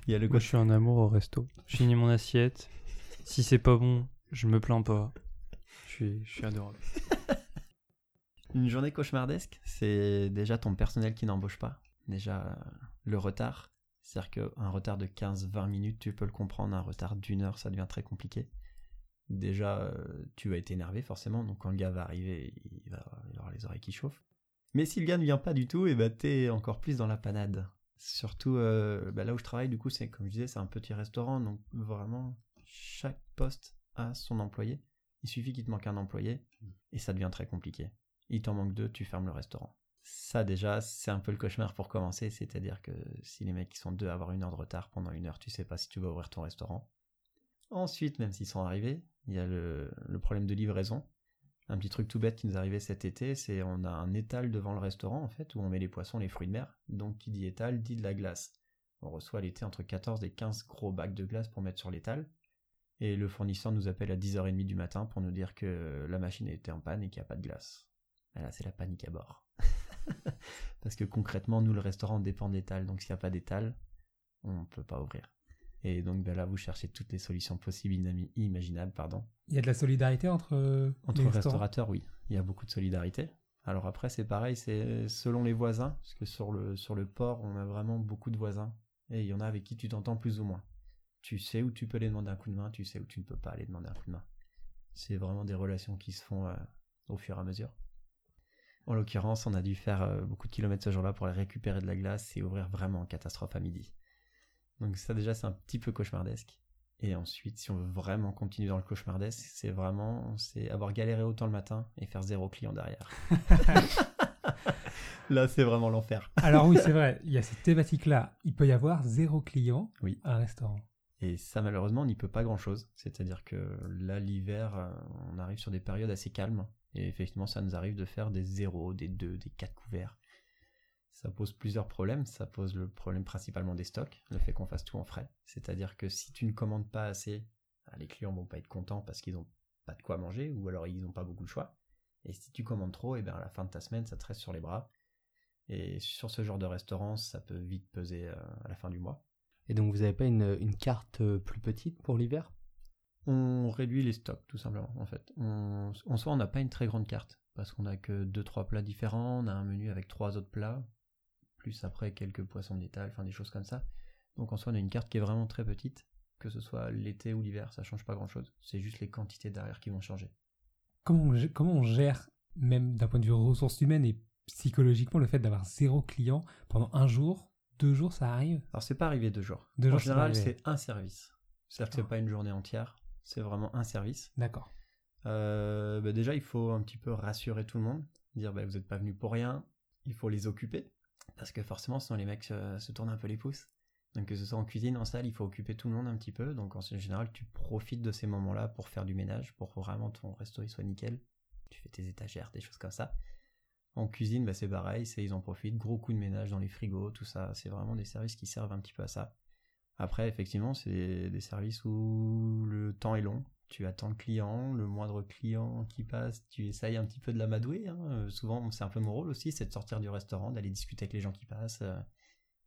il y a le Moi, je suis un amour au resto. Je finis mon assiette. Si c'est pas bon, je me plains pas. Je suis, je suis adorable. Une journée cauchemardesque, c'est déjà ton personnel qui n'embauche pas. Déjà, le retard. C'est-à-dire qu'un retard de 15-20 minutes, tu peux le comprendre. Un retard d'une heure, ça devient très compliqué. Déjà, euh, tu vas être énervé forcément. Donc quand le gars va arriver, il va, il avoir les oreilles qui chauffent. Mais si le gars ne vient pas du tout, et bah t'es encore plus dans la panade. Surtout euh, bah, là où je travaille, du coup, c'est comme je disais, c'est un petit restaurant. Donc vraiment, chaque poste a son employé. Il suffit qu'il te manque un employé et ça devient très compliqué il t'en manque deux, tu fermes le restaurant. Ça déjà, c'est un peu le cauchemar pour commencer, c'est-à-dire que si les mecs sont deux à avoir une heure de retard pendant une heure, tu sais pas si tu vas ouvrir ton restaurant. Ensuite, même s'ils sont arrivés, il y a le, problème de livraison. Un petit truc tout bête qui nous arrivé cet été, c'est on a un étal devant le restaurant en fait où on met les poissons, les fruits de mer. Donc qui dit étal dit de la glace. On reçoit l'été entre 14 et 15 gros bacs de glace pour mettre sur l'étal. Et le fournisseur nous appelle à 10h30 du matin pour nous dire que la machine était en panne et qu'il n'y a pas de glace. Là, c'est la panique à bord. Parce que concrètement, nous, le restaurant dépend d'étal. Donc, s'il n'y a pas d'étal, on ne peut pas ouvrir. Et donc, ben là, vous cherchez toutes les solutions possibles, imaginables, pardon. Il y a de la solidarité entre, euh, Entre les restaurateurs, oui, il y a beaucoup de solidarité. Alors après, c'est pareil, c'est selon les voisins, parce que sur le, sur le port, on a vraiment beaucoup de voisins. Et il y en a avec qui tu t'entends plus ou moins. Tu sais où tu peux les demander un coup de main, tu sais où tu ne peux pas aller demander un coup de main. C'est vraiment des relations qui se font euh, au fur et à mesure. En l'occurrence, on a dû faire euh, beaucoup de kilomètres ce jour-là pour aller récupérer de la glace et ouvrir vraiment en catastrophe à midi. Donc ça déjà c'est un petit peu cauchemardesque. Et ensuite, si on veut vraiment continuer dans le cauchemardesque, c'est vraiment c'est avoir galéré autant le matin et faire zéro client derrière. Là, c'est vraiment l'enfer. Alors oui, c'est vrai, il y a cette thématique-là. Il peut y avoir zéro client Oui. à un restaurant. Et ça, malheureusement, on n'y peut pas grand-chose. C'est-à-dire que là, l'hiver, euh, on arrive sur des périodes assez calmes. Et effectivement, ça nous arrive de faire des zéros, des deux, des quatre couverts. Ça pose plusieurs problèmes. Ça pose le problème principalement des stocks, le fait qu'on fasse tout en frais. C'est-à-dire que si tu ne commandes pas assez, bah, les clients vont pas être contents parce qu'ils n'ont pas de quoi manger ou alors ils n'ont pas beaucoup de choix. Et si tu commandes trop, et bien à la fin de ta semaine, ça te reste sur les bras. Et sur ce genre de restaurant, ça peut vite peser euh, à la fin du mois. Et donc vous n'avez pas une, une carte euh, plus petite pour l'hiver? On réduit les stocks, tout simplement, en fait. On- en soi, on n'a pas une très grande carte, parce qu'on n'a que deux, trois plats différents, on a un menu avec trois autres plats, plus après quelques poissons d'étal, enfin des choses comme ça. Donc en soi, on a une carte qui est vraiment très petite, que ce soit l'été ou l'hiver, ça change pas grand-chose. C'est juste les quantités derrière qui vont changer. Comment on, comment on gère, même d'un point de vue ressources humaines et psychologiquement, le fait d'avoir zéro client pendant un jour, deux jours, ça arrive? Alors c'est pas arrivé deux jours. Deux en jours, général, c'est un service. C'est-à-dire que c'est pas une journée entière, c'est vraiment un service. D'accord. Euh, bah déjà, il faut un petit peu rassurer tout le monde, dire bah, vous n'êtes pas venu pour rien, il faut les occuper, parce que forcément, sinon les mecs euh, se tournent un peu les pouces. Donc que ce soit en cuisine, en salle, il faut occuper tout le monde un petit peu. Donc en général, tu profites de ces moments-là pour faire du ménage, pour que vraiment ton resto il soit nickel. Tu fais tes étagères, des choses comme ça. En cuisine, bah, c'est pareil, c'est ils en profitent, gros coup de ménage dans les frigos, tout ça. C'est vraiment des services qui servent un petit peu à ça. Après, effectivement, c'est des services où le temps est long. Tu attends le client, le moindre client qui passe, tu essayes un petit peu de l'amadouer. hein. Euh, Souvent, c'est un peu mon rôle aussi, c'est de sortir du restaurant, d'aller discuter avec les gens qui passent, euh,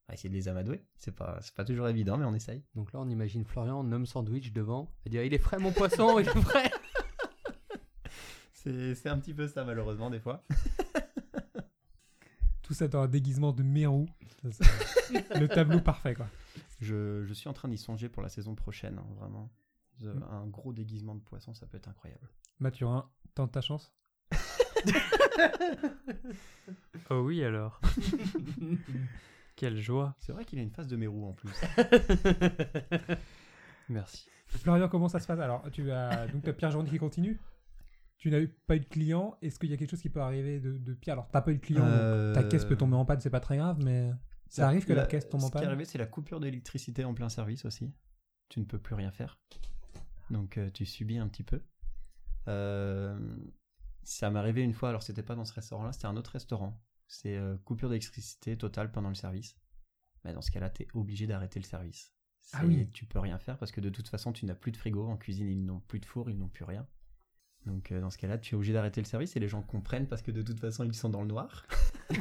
à essayer de les amadouer. C'est pas, c'est pas toujours évident, mais on essaye. Donc là, on imagine Florian, homme sandwich devant, à dire il est frais mon poisson, il est frais. C'est, c'est un petit peu ça, malheureusement, des fois. Tout ça dans un déguisement de mérou. Le tableau parfait, quoi. Je, je suis en train d'y songer pour la saison prochaine, hein, vraiment. Je- Mm. Un gros déguisement de poisson, ça peut être incroyable. Mathurin, tente ta chance. Oh oui alors. Quelle joie. C'est vrai qu'il a une face de mérou en plus. Merci. Florian, comment ça se passe? Alors, tu as donc ta pire journée qui continue? Tu n'as eu- pas eu de client? Est-ce qu'il y a quelque chose qui peut arriver de, de pire Alors, t'as pas eu de client, donc ta caisse peut tomber en panne, c'est pas très grave, mais ça arrive que la, caisse tombe en Ce qui est panne arrivé, c'est la coupure d'électricité en plein service aussi. Tu ne peux plus rien faire. Donc euh, tu subis un petit peu. Euh, ça m'est arrivé une fois, alors c'était pas dans ce restaurant-là, c'était un autre restaurant. C'est euh, coupure d'électricité totale pendant le service. Mais dans ce cas-là, tu es obligé d'arrêter le service. Ah oui. Tu peux rien faire parce que de toute façon, tu n'as plus de frigo. En cuisine, ils n'ont plus de four, ils n'ont plus rien. Donc euh, dans ce cas-là, tu es obligé d'arrêter le service et les gens comprennent parce que de toute façon, ils sont dans le noir.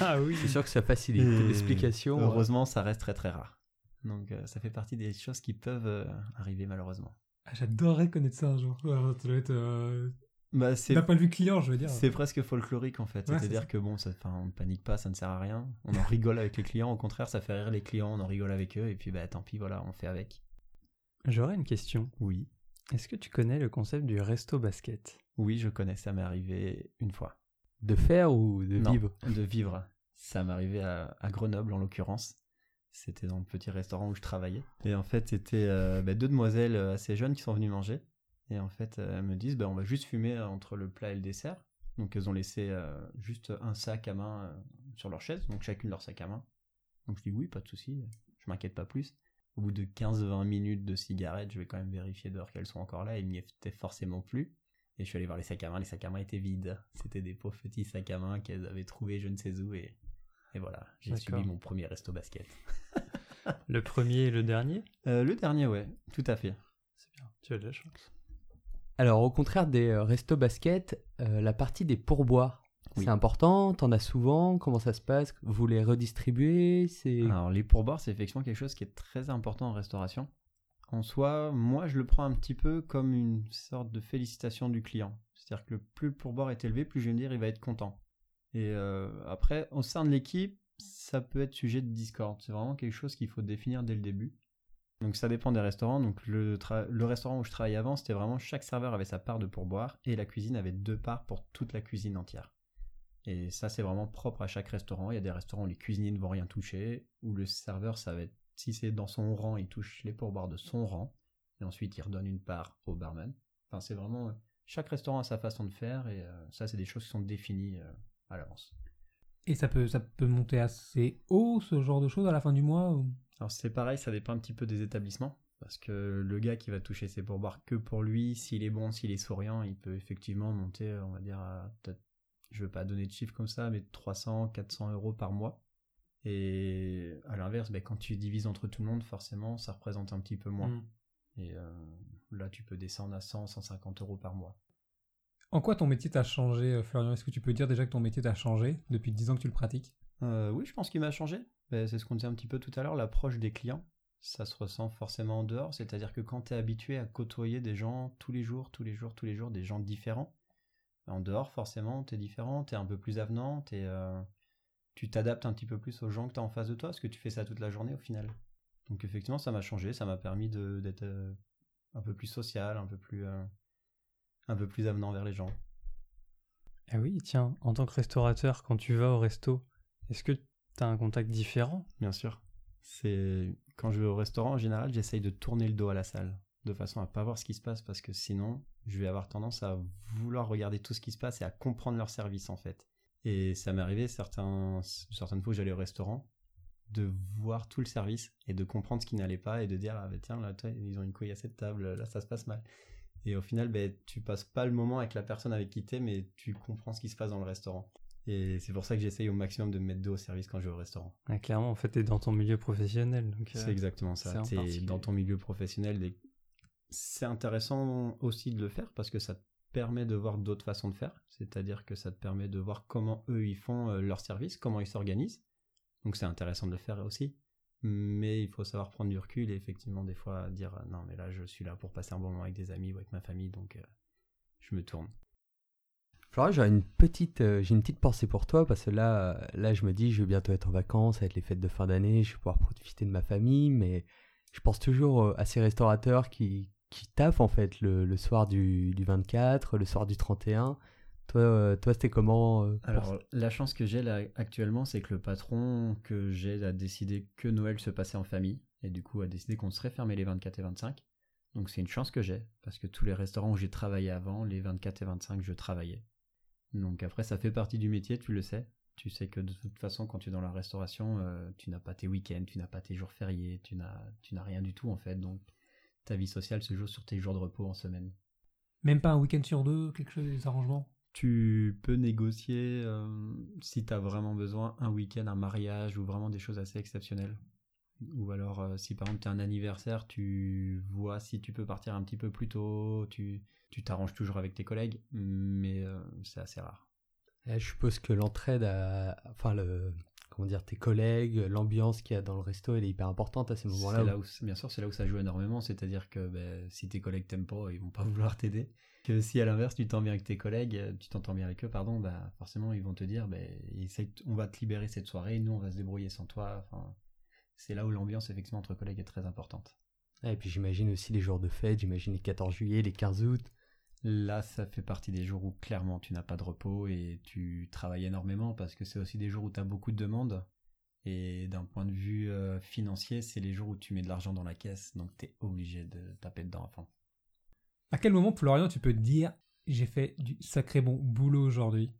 Ah oui. C'est sûr que ça facilite l'explication. Heureusement, ça reste très très rare. Donc euh, ça fait partie des choses qui peuvent euh, arriver malheureusement. Ah, J'adorerais connaître ça un jour. Ça doit être. euh, Bah, c'est D'un point de vue client, je veux dire. c'est presque folklorique en fait. Ouais, C'est-à-dire que bon, ça, enfin, on ne panique pas, ça ne sert à rien. On en rigole avec les clients. Au contraire, ça fait rire les clients. On en rigole avec eux. Et puis bah tant pis, voilà, on fait avec. J'aurais une question. Oui, Est-ce que tu connais le concept du resto basket? Oui, je connais. Ça m'est arrivé une fois. De faire ou de Non, vivre? de vivre. Ça m'est arrivé à, à Grenoble en l'occurrence. C'était dans le petit restaurant où je travaillais. Et en fait, c'était euh, bah, deux demoiselles euh, assez jeunes qui sont venues manger. Et en fait, elles me disent, bah, on va juste fumer euh, entre le plat et le dessert. Donc elles ont laissé euh, juste un sac à main euh, sur leur chaise, donc chacune leur sac à main. Donc je dis oui, pas de souci, je m'inquiète pas plus. Au bout de 15-20 minutes de cigarette, je vais quand même vérifier dehors qu'elles sont encore là, et il n'y était forcément plus. Et je suis allé voir les sacs à main, les sacs à main étaient vides. C'était des pauvres petits sacs à main qu'elles avaient trouvés je ne sais où, et, et voilà, j'ai subi mon premier resto basket. Le premier et le dernier? Euh, le dernier, ouais, tout à fait. C'est bien. Tu as de la chance. Alors, au contraire des euh, restos basket, euh, la partie des pourboires, Oui. c'est important. T'en as souvent. Comment ça se passe Vous les redistribuez C'est Alors, les pourboires, c'est effectivement quelque chose qui est très important en restauration. En soi, moi, je le prends un petit peu comme une sorte de félicitation du client. C'est-à-dire que plus le pourboire est élevé, plus je vais me dire, il va être content. Et euh, après, au sein de l'équipe, ça peut être sujet de discorde. C'est vraiment quelque chose qu'il faut définir dès le début. Donc ça dépend des restaurants. Donc le restaurant où je travaillais avant, c'était vraiment chaque serveur avait sa part de pourboire et la cuisine avait deux parts pour toute la cuisine entière. Et ça, c'est vraiment propre à chaque restaurant. Il y a des restaurants où les cuisiniers ne vont rien toucher, où le serveur, ça va être, si c'est dans son rang, il touche les pourboires de son rang, et ensuite il redonne une part au barman. Enfin, c'est vraiment, chaque restaurant a sa façon de faire, et euh, ça, c'est des choses qui sont définies euh, à l'avance. Et ça peut, ça peut monter assez haut, ce genre de choses, à la fin du mois ou- Alors c'est pareil, ça dépend un petit peu des établissements. Parce que le gars qui va toucher ses pourboires que pour lui, s'il est bon, s'il est souriant, il peut effectivement monter, on va dire, à peut-être, je veux pas donner de chiffres comme ça, mais 300, 400 euros par mois. Et à l'inverse, ben, quand tu divises entre tout le monde, forcément, ça représente un petit peu moins. Mm. Et euh, là, tu peux descendre à 100, 150 euros par mois. En quoi ton métier t'a changé, euh, Florian? Est-ce que tu peux dire déjà que ton métier t'a changé depuis 10 ans que tu le pratiques? Euh, oui, je pense qu'il m'a changé. Ben, c'est ce qu'on disait un petit peu tout à l'heure, l'approche des clients. Ça se ressent forcément en dehors, c'est-à-dire que quand tu es habitué à côtoyer des gens tous les jours, tous les jours, tous les jours, des gens différents, en dehors, forcément, tu es différent, tu es un peu plus avenant, t'es, euh, tu t'adaptes un petit peu plus aux gens que tu as en face de toi, parce que tu fais ça toute la journée au final. Donc effectivement, ça m'a changé, ça m'a permis de- d'être euh, un peu plus social, un peu plus, euh, un peu plus avenant vers les gens. Ah oui, tiens, en tant que restaurateur, quand tu vas au resto, est-ce que tu as un contact différent? Bien sûr. C'est quand je vais au restaurant en général, j'essaye de tourner le dos à la salle de façon à pas voir ce qui se passe parce que sinon, je vais avoir tendance à vouloir regarder tout ce qui se passe et à comprendre leur service en fait. Et ça m'est arrivé certains, certaines fois où j'allais au restaurant de voir tout le service et de comprendre ce qui n'allait pas et de dire ah bah tiens là toi, ils ont une couille à cette table là ça se passe mal. Et au final ben tu passes pas le moment avec la personne avec qui t'es mais tu comprends ce qui se passe dans le restaurant. Et c'est pour ça que j'essaye au maximum de me mettre dos au service quand je vais au restaurant. Ah, Clairement, en fait, tu es dans ton milieu professionnel. Donc, euh, C'est exactement ça. C'est dans ton milieu professionnel. C'est intéressant aussi de le faire parce que ça te permet de voir d'autres façons de faire. C'est-à-dire que ça te permet de voir comment eux ils font euh, leur service, comment ils s'organisent. Donc c'est intéressant de le faire aussi. Mais il faut savoir prendre du recul et effectivement des fois dire euh, non mais là je suis là pour passer un bon moment avec des amis ou avec ma famille donc euh, je me tourne. Flora, j'aurais une petite, j'ai une petite pensée pour toi parce que là, là, je me dis, je vais bientôt être en vacances, être les fêtes de fin d'année, je vais pouvoir profiter de ma famille, mais je pense toujours à ces restaurateurs qui, qui taffent en fait le, soir du, du 24, le soir du 31. Toi, euh, toi, c'était comment euh, Alors, la chance que j'ai là actuellement, c'est que le patron que j'ai a décidé que Noël se passait en famille, et du coup a décidé qu'on serait fermé les 24 et 25. Donc c'est une chance que j'ai, parce que tous les restaurants où j'ai travaillé avant, les 24 et 25, je travaillais. Donc après, ça fait partie du métier, tu le sais. Tu sais que de toute façon, quand tu es dans la restauration, euh, tu n'as pas tes week-ends, tu n'as pas tes jours fériés, tu n'as, tu n'as rien du tout en fait. Donc ta vie sociale se joue sur tes jours de repos en semaine. Même pas un week-end sur deux, quelque chose, des arrangements? Tu peux négocier, euh, si tu as vraiment besoin, un week-end, un mariage ou vraiment des choses assez exceptionnelles. Ou alors, euh, si par exemple tu as un anniversaire, tu vois si tu peux partir un petit peu plus tôt, tu tu t'arranges toujours avec tes collègues, mais euh, c'est assez rare. Eh, Je suppose que l'entraide, à- enfin le, comment dire, tes collègues, l'ambiance qu'il y a dans le resto, elle est hyper importante à ces moments-là. Où- où, bien sûr, c'est là où ça joue énormément, c'est-à-dire que ben, si tes collègues t'aiment pas, ils vont pas vouloir t'aider. Que si à l'inverse tu t'entends bien avec tes collègues, euh, tu t'entends bien avec eux, pardon, bah forcément ils vont te dire, ben, on va te libérer cette soirée, nous on va se débrouiller sans toi. Enfin, c'est là où l'ambiance effectivement entre collègues est très importante. Et puis j'imagine aussi les jours de fête, j'imagine les 14 juillet, les 15 août. Là, ça fait partie des jours où clairement tu n'as pas de repos et tu travailles énormément parce que c'est aussi des jours où tu as beaucoup de demandes. Et d'un point de vue euh, financier, c'est les jours où tu mets de l'argent dans la caisse, donc tu es obligé de taper dedans à fond. À quel moment, Florian, tu peux te dire j'ai fait du sacré bon boulot aujourd'hui?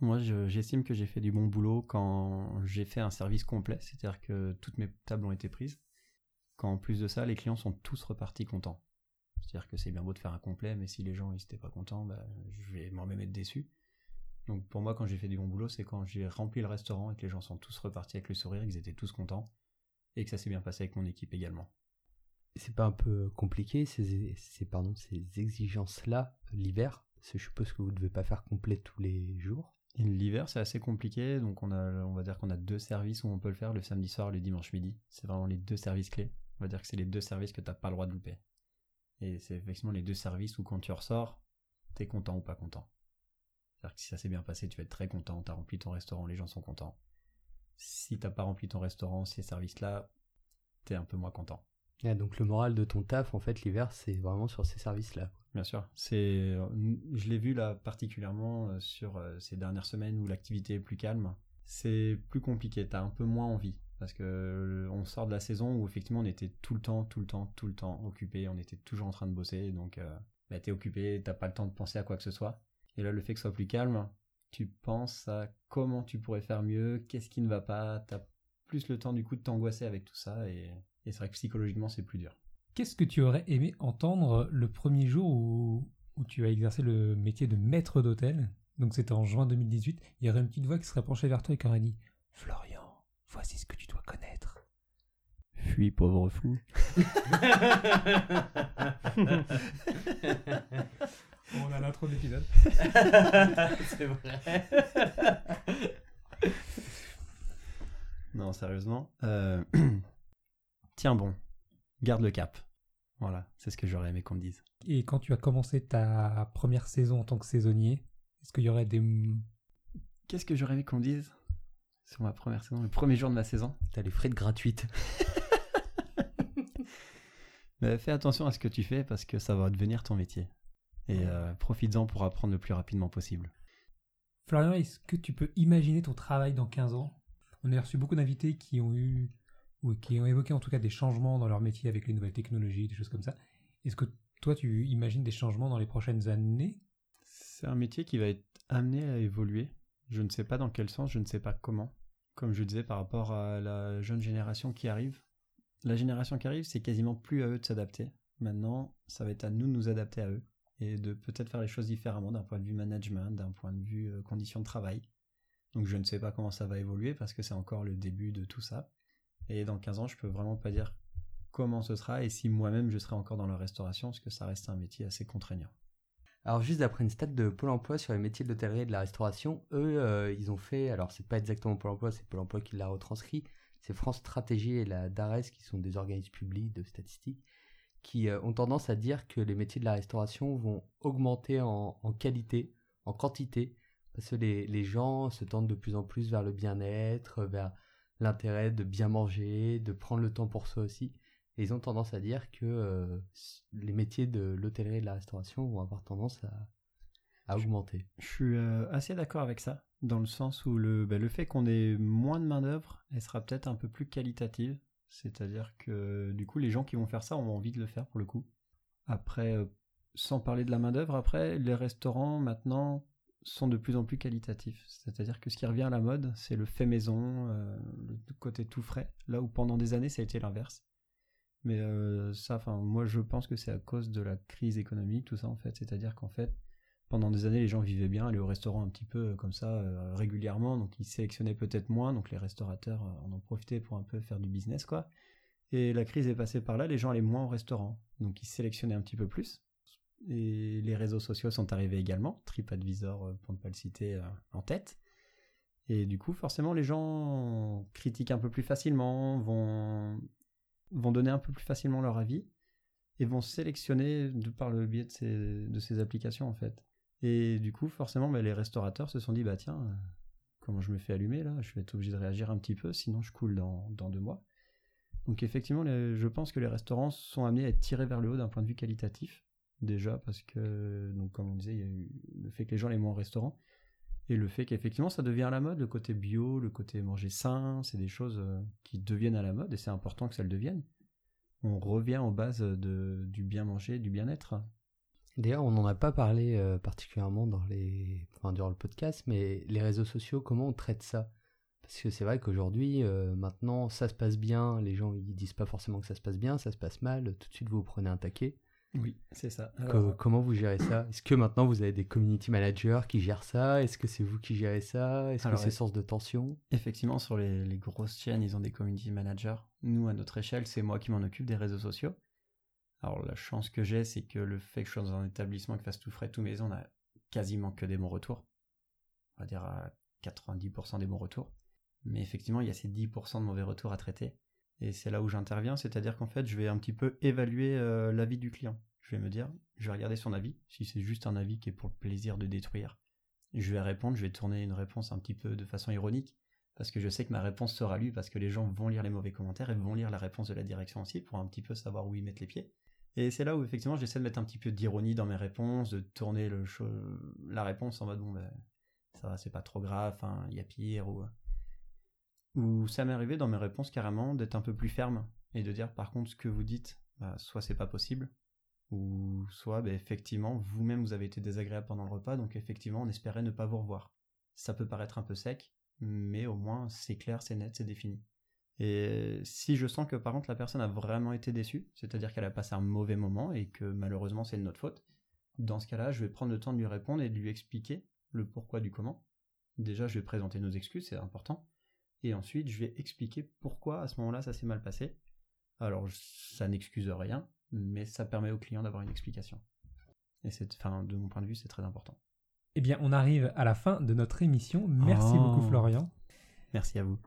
Moi, je- j'estime que j'ai fait du bon boulot quand j'ai fait un service complet, c'est-à-dire que toutes mes tables ont été prises. Quand en plus de ça, les clients sont tous repartis contents. C'est-à-dire que c'est bien beau de faire un complet, mais si les gens ils étaient pas contents, bah, je vais moi-même être déçu. Donc pour moi, quand j'ai fait du bon boulot, c'est quand j'ai rempli le restaurant et que les gens sont tous repartis avec le sourire, qu'ils étaient tous contents, et que ça s'est bien passé avec mon équipe également. C'est pas un peu compliqué ces, ces, pardon, ces exigences-là l'hiver? Je suppose que vous ne devez pas faire complet tous les jours. L'hiver, c'est assez compliqué, donc on, a, on va dire qu'on a deux services où on peut le faire, le samedi soir et le dimanche midi. C'est vraiment les deux services clés. On va dire que c'est les deux services que t'as pas le droit de louper. Et c'est effectivement les deux services où quand tu ressors, t'es content ou pas content. C'est-à-dire que si ça s'est bien passé, tu vas être très content, t'as rempli ton restaurant, les gens sont contents. Si t'as pas rempli ton restaurant, ces services-là, t'es un peu moins content. Ah, donc le moral de ton taf, en fait, l'hiver, c'est vraiment sur ces services-là. Bien sûr. C'est, je l'ai vu là particulièrement euh, sur euh, ces dernières semaines où l'activité est plus calme. C'est plus compliqué. T'as un peu moins envie parce que euh, on sort de la saison où effectivement on était tout le temps, tout le temps, tout le temps occupé. On était toujours en train de bosser. Donc, euh, bah, t'es occupé, t'as pas le temps de penser à quoi que ce soit. Et là, le fait que ce soit plus calme, tu penses à comment tu pourrais faire mieux, qu'est-ce qui ne va pas. T'as plus le temps du coup de t'angoisser avec tout ça et, c'est vrai que psychologiquement c'est plus dur. Qu'est-ce que tu aurais aimé entendre le premier jour où, où tu as exercé le métier de maître d'hôtel? Donc c'était en juin 2018. Il y aurait une petite voix qui serait penchée vers toi et qui aurait dit Florian, voici ce que tu dois connaître. Fuis pauvre fou. On a l'intro de l'épisode. c'est vrai. Non, sérieusement. Euh, Tiens bon, garde le cap. Voilà, c'est ce que j'aurais aimé qu'on me dise. Et quand tu as commencé ta première saison en tant que saisonnier, est-ce qu'il y aurait des... Qu'est-ce que j'aurais aimé qu'on me dise? Sur ma première saison, le premier jour de ma saison T'as les frais de gratuite. Mais fais attention à ce que tu fais parce que ça va devenir ton métier. Et euh, profites-en pour apprendre le plus rapidement possible. Florian, est-ce que tu peux imaginer ton travail dans 15 ans? On a reçu beaucoup d'invités qui ont eu ou qui ont évoqué en tout cas des changements dans leur métier avec les nouvelles technologies, des choses comme ça. Est-ce que toi tu imagines des changements dans les prochaines années? C'est un métier qui va être amené à évoluer. Je ne sais pas dans quel sens, je ne sais pas comment. Comme je disais par rapport à la jeune génération qui arrive, la génération qui arrive, c'est quasiment plus à eux de s'adapter. Maintenant, ça va être à nous de nous adapter à eux et de peut-être faire les choses différemment d'un point de vue management, d'un point de vue euh, conditions de travail. Donc je ne sais pas comment ça va évoluer parce que c'est encore le début de tout ça. Et dans 15 ans, je peux vraiment pas dire comment ce sera et si moi-même je serai encore dans la restauration parce que ça reste un métier assez contraignant. Alors juste d'après une stat de Pôle Emploi sur les métiers de l'hôtellerie et de la restauration, eux, euh, ils ont fait, alors c'est pas exactement Pôle Emploi, c'est Pôle Emploi qui l'a retranscrit, c'est France Stratégie et la DARES qui sont des organismes publics de statistiques qui euh, ont tendance à dire que les métiers de la restauration vont augmenter en, qualité, en quantité, parce que les, les, gens se tendent de plus en plus vers le bien-être, vers l'intérêt de bien manger, de prendre le temps pour soi aussi. Et ils ont tendance à dire que euh, les métiers de l'hôtellerie et de la restauration vont avoir tendance à, à augmenter. Je suis euh, assez d'accord avec ça, dans le sens où le, bah, le fait qu'on ait moins de main-d'œuvre, elle sera peut-être un peu plus qualitative. C'est-à-dire que du coup, les gens qui vont faire ça ont envie de le faire pour le coup. Après, euh, sans parler de la main-d'œuvre, après, les restaurants maintenant sont de plus en plus qualitatifs. C'est-à-dire que ce qui revient à la mode, c'est le fait maison, euh, le côté tout frais. Là où pendant des années, ça a été l'inverse. Mais euh, ça, enfin, moi, je pense que c'est à cause de la crise économique, tout ça en fait. C'est-à-dire qu'en fait, pendant des années, les gens vivaient bien, allaient au restaurant un petit peu comme ça euh, régulièrement, donc ils sélectionnaient peut-être moins, donc les restaurateurs en ont profité pour un peu faire du business, quoi. Et la crise est passée par là, les gens allaient moins au restaurant, donc ils sélectionnaient un petit peu plus. Et les réseaux sociaux sont arrivés également, TripAdvisor pour ne pas le citer en tête. Et du coup, forcément, les gens critiquent un peu plus facilement, vont, vont donner un peu plus facilement leur avis et vont sélectionner par le biais de ces, applications en fait. Et du coup, forcément, bah, les restaurateurs se sont dit bah tiens, comment je me fais allumer là? Je vais être obligé de réagir un petit peu, sinon je coule dans, deux mois. Donc effectivement, les, je pense que les restaurants sont amenés à être tirés vers le haut d'un point de vue qualitatif déjà parce que comme on disait, il y a eu le fait que les gens aient moins au restaurant et le fait qu'effectivement ça devient à la mode, le côté bio, le côté manger sain, c'est des choses qui deviennent à la mode et c'est important que ça le devienne. On revient aux bases de, du bien manger, du bien-être. D'ailleurs, on n'en a pas parlé euh, particulièrement dans les, durant le podcast, mais les réseaux sociaux, comment on traite ça? Parce que c'est vrai qu'aujourd'hui, euh, maintenant, ça se passe bien, les gens ils disent pas forcément que ça se passe bien, ça se passe mal, tout de suite vous prenez un taquet. Oui, c'est ça. Alors... Comment vous gérez ça? Est-ce que maintenant vous avez des community managers qui gèrent ça? Est-ce que c'est vous qui gérez ça? Est-ce que c'est source de tension? Effectivement, sur les, les, grosses chaînes, ils ont des community managers. Nous, à notre échelle, c'est moi qui m'en occupe des réseaux sociaux. Alors la chance que j'ai, c'est que le fait que je sois dans un établissement qui fasse tout frais, tout maison, on a quasiment que des bons retours. On va dire à 90% des bons retours. Mais effectivement, il y a ces 10% de mauvais retours à traiter. Et c'est là où j'interviens, c'est-à-dire qu'en fait, je vais un petit peu évaluer euh, l'avis du client. Je vais me dire, je vais regarder son avis, si c'est juste un avis qui est pour le plaisir de détruire. Je vais répondre, je vais tourner une réponse un petit peu de façon ironique. parce que je sais que ma réponse sera lue, parce que les gens vont lire les mauvais commentaires et vont lire la réponse de la direction aussi pour un petit peu savoir où ils mettent les pieds. Et c'est là où effectivement j'essaie de mettre un petit peu d'ironie dans mes réponses, de tourner le la réponse en mode bon ben ça va c'est pas trop grave, il y a pire ou ou ça m'est arrivé dans mes réponses carrément d'être un peu plus ferme et de dire par contre ce que vous dites, bah, soit c'est pas possible, ou soit bah, effectivement vous-même vous avez été désagréable pendant le repas, donc effectivement on espérait ne pas vous revoir. Ça peut paraître un peu sec, mais au moins c'est clair, c'est net, c'est défini. Et si je sens que par contre la personne a vraiment été déçue, c'est-à-dire qu'elle a passé un mauvais moment et que malheureusement c'est de notre faute, dans ce cas-là, je vais prendre le temps de lui répondre et de lui expliquer le pourquoi du comment. Déjà, je vais présenter nos excuses, c'est important. Et ensuite, je vais expliquer pourquoi à ce moment-là ça s'est mal passé. Alors, ça n'excuse rien, mais ça permet au client d'avoir une explication. Et c'est, enfin, de mon point de vue, c'est très important. Eh bien, on arrive à la fin de notre émission. Merci Oh. beaucoup, Florian. Merci à vous.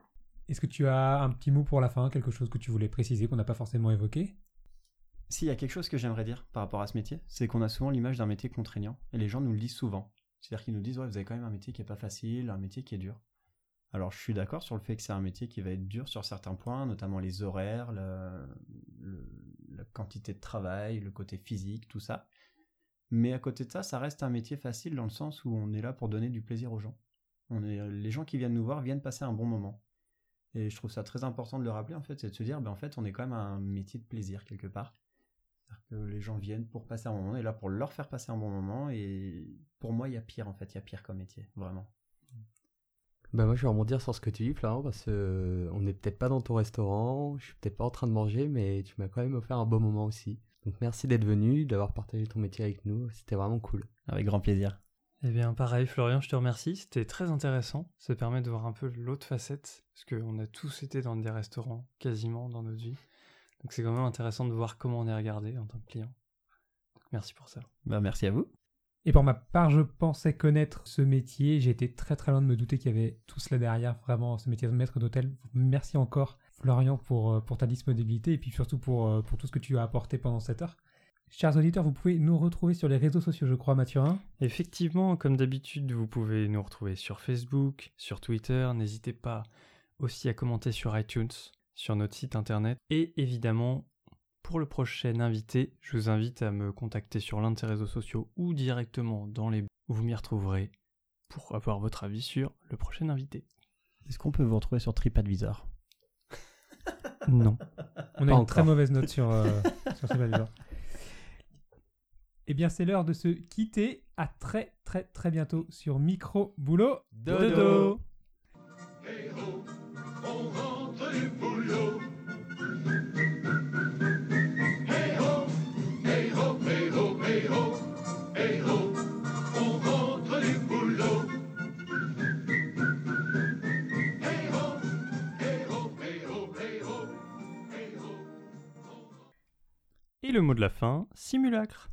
Est-ce que tu as un petit mot pour la fin, quelque chose que tu voulais préciser qu'on n'a pas forcément évoqué? S'il y a quelque chose que j'aimerais dire par rapport à ce métier, c'est qu'on a souvent l'image d'un métier contraignant, et les gens nous le disent souvent. C'est-à-dire qu'ils nous disent, ouais, vous avez quand même un métier qui est pas facile, un métier qui est dur. Alors je suis d'accord sur le fait que c'est un métier qui va être dur sur certains points, notamment les horaires, le- la quantité de travail, le côté physique, tout ça. Mais à côté de ça, ça reste un métier facile dans le sens où on est là pour donner du plaisir aux gens. Les gens qui viennent nous voir viennent passer un bon moment. Et je trouve ça très important de le rappeler, en fait, c'est de se dire, ben, en fait, on est quand même un métier de plaisir quelque part. Que les gens viennent pour passer un bon moment, est là pour leur faire passer un bon moment, et pour moi, il y a pire, en fait, il y a pire comme métier, vraiment. Bah moi je vais rebondir sur ce que tu dis Florent parce que euh, on n'est peut-être pas dans ton restaurant, je suis peut-être pas en train de manger mais tu m'as quand même offert un beau moment aussi. Donc merci d'être venu, d'avoir partagé ton métier avec nous, c'était vraiment cool. Avec grand plaisir. Eh bien, pareil, Florian, je te remercie. C'était très intéressant. Ça permet de voir un peu l'autre facette, parce qu'on a tous été dans des restaurants, quasiment, dans notre vie. Donc, c'est quand même intéressant de voir comment on est regardé en tant que client. Donc, merci pour ça. Ben, merci à vous. Et pour ma part, je pensais connaître ce métier. Été très très loin de me douter qu'il y avait tout cela derrière, vraiment, ce métier de maître d'hôtel. Merci encore, Florian, pour, euh, ta disponibilité et puis surtout pour, euh, pour tout ce que tu as apporté pendant cette heure. Chers auditeurs, vous pouvez nous retrouver sur les réseaux sociaux, je crois, Mathurin. Effectivement, comme d'habitude, vous pouvez nous retrouver sur Facebook, sur Twitter. N'hésitez pas aussi à commenter sur iTunes, sur notre site internet. Et évidemment, pour le prochain invité, je vous invite à me contacter sur l'un de ces réseaux sociaux ou directement dans les où vous m'y retrouverez pour avoir votre avis sur le prochain invité. Est-ce qu'on peut vous retrouver sur TripAdvisor? Non. On a une encore. très mauvaise note sur, euh, sur ce valeur. Eh bien, c'est l'heure de se quitter. À très très très bientôt sur Micro Boulot. Dodo. on rentre du boulot. Et le mot de la fin, simulacre.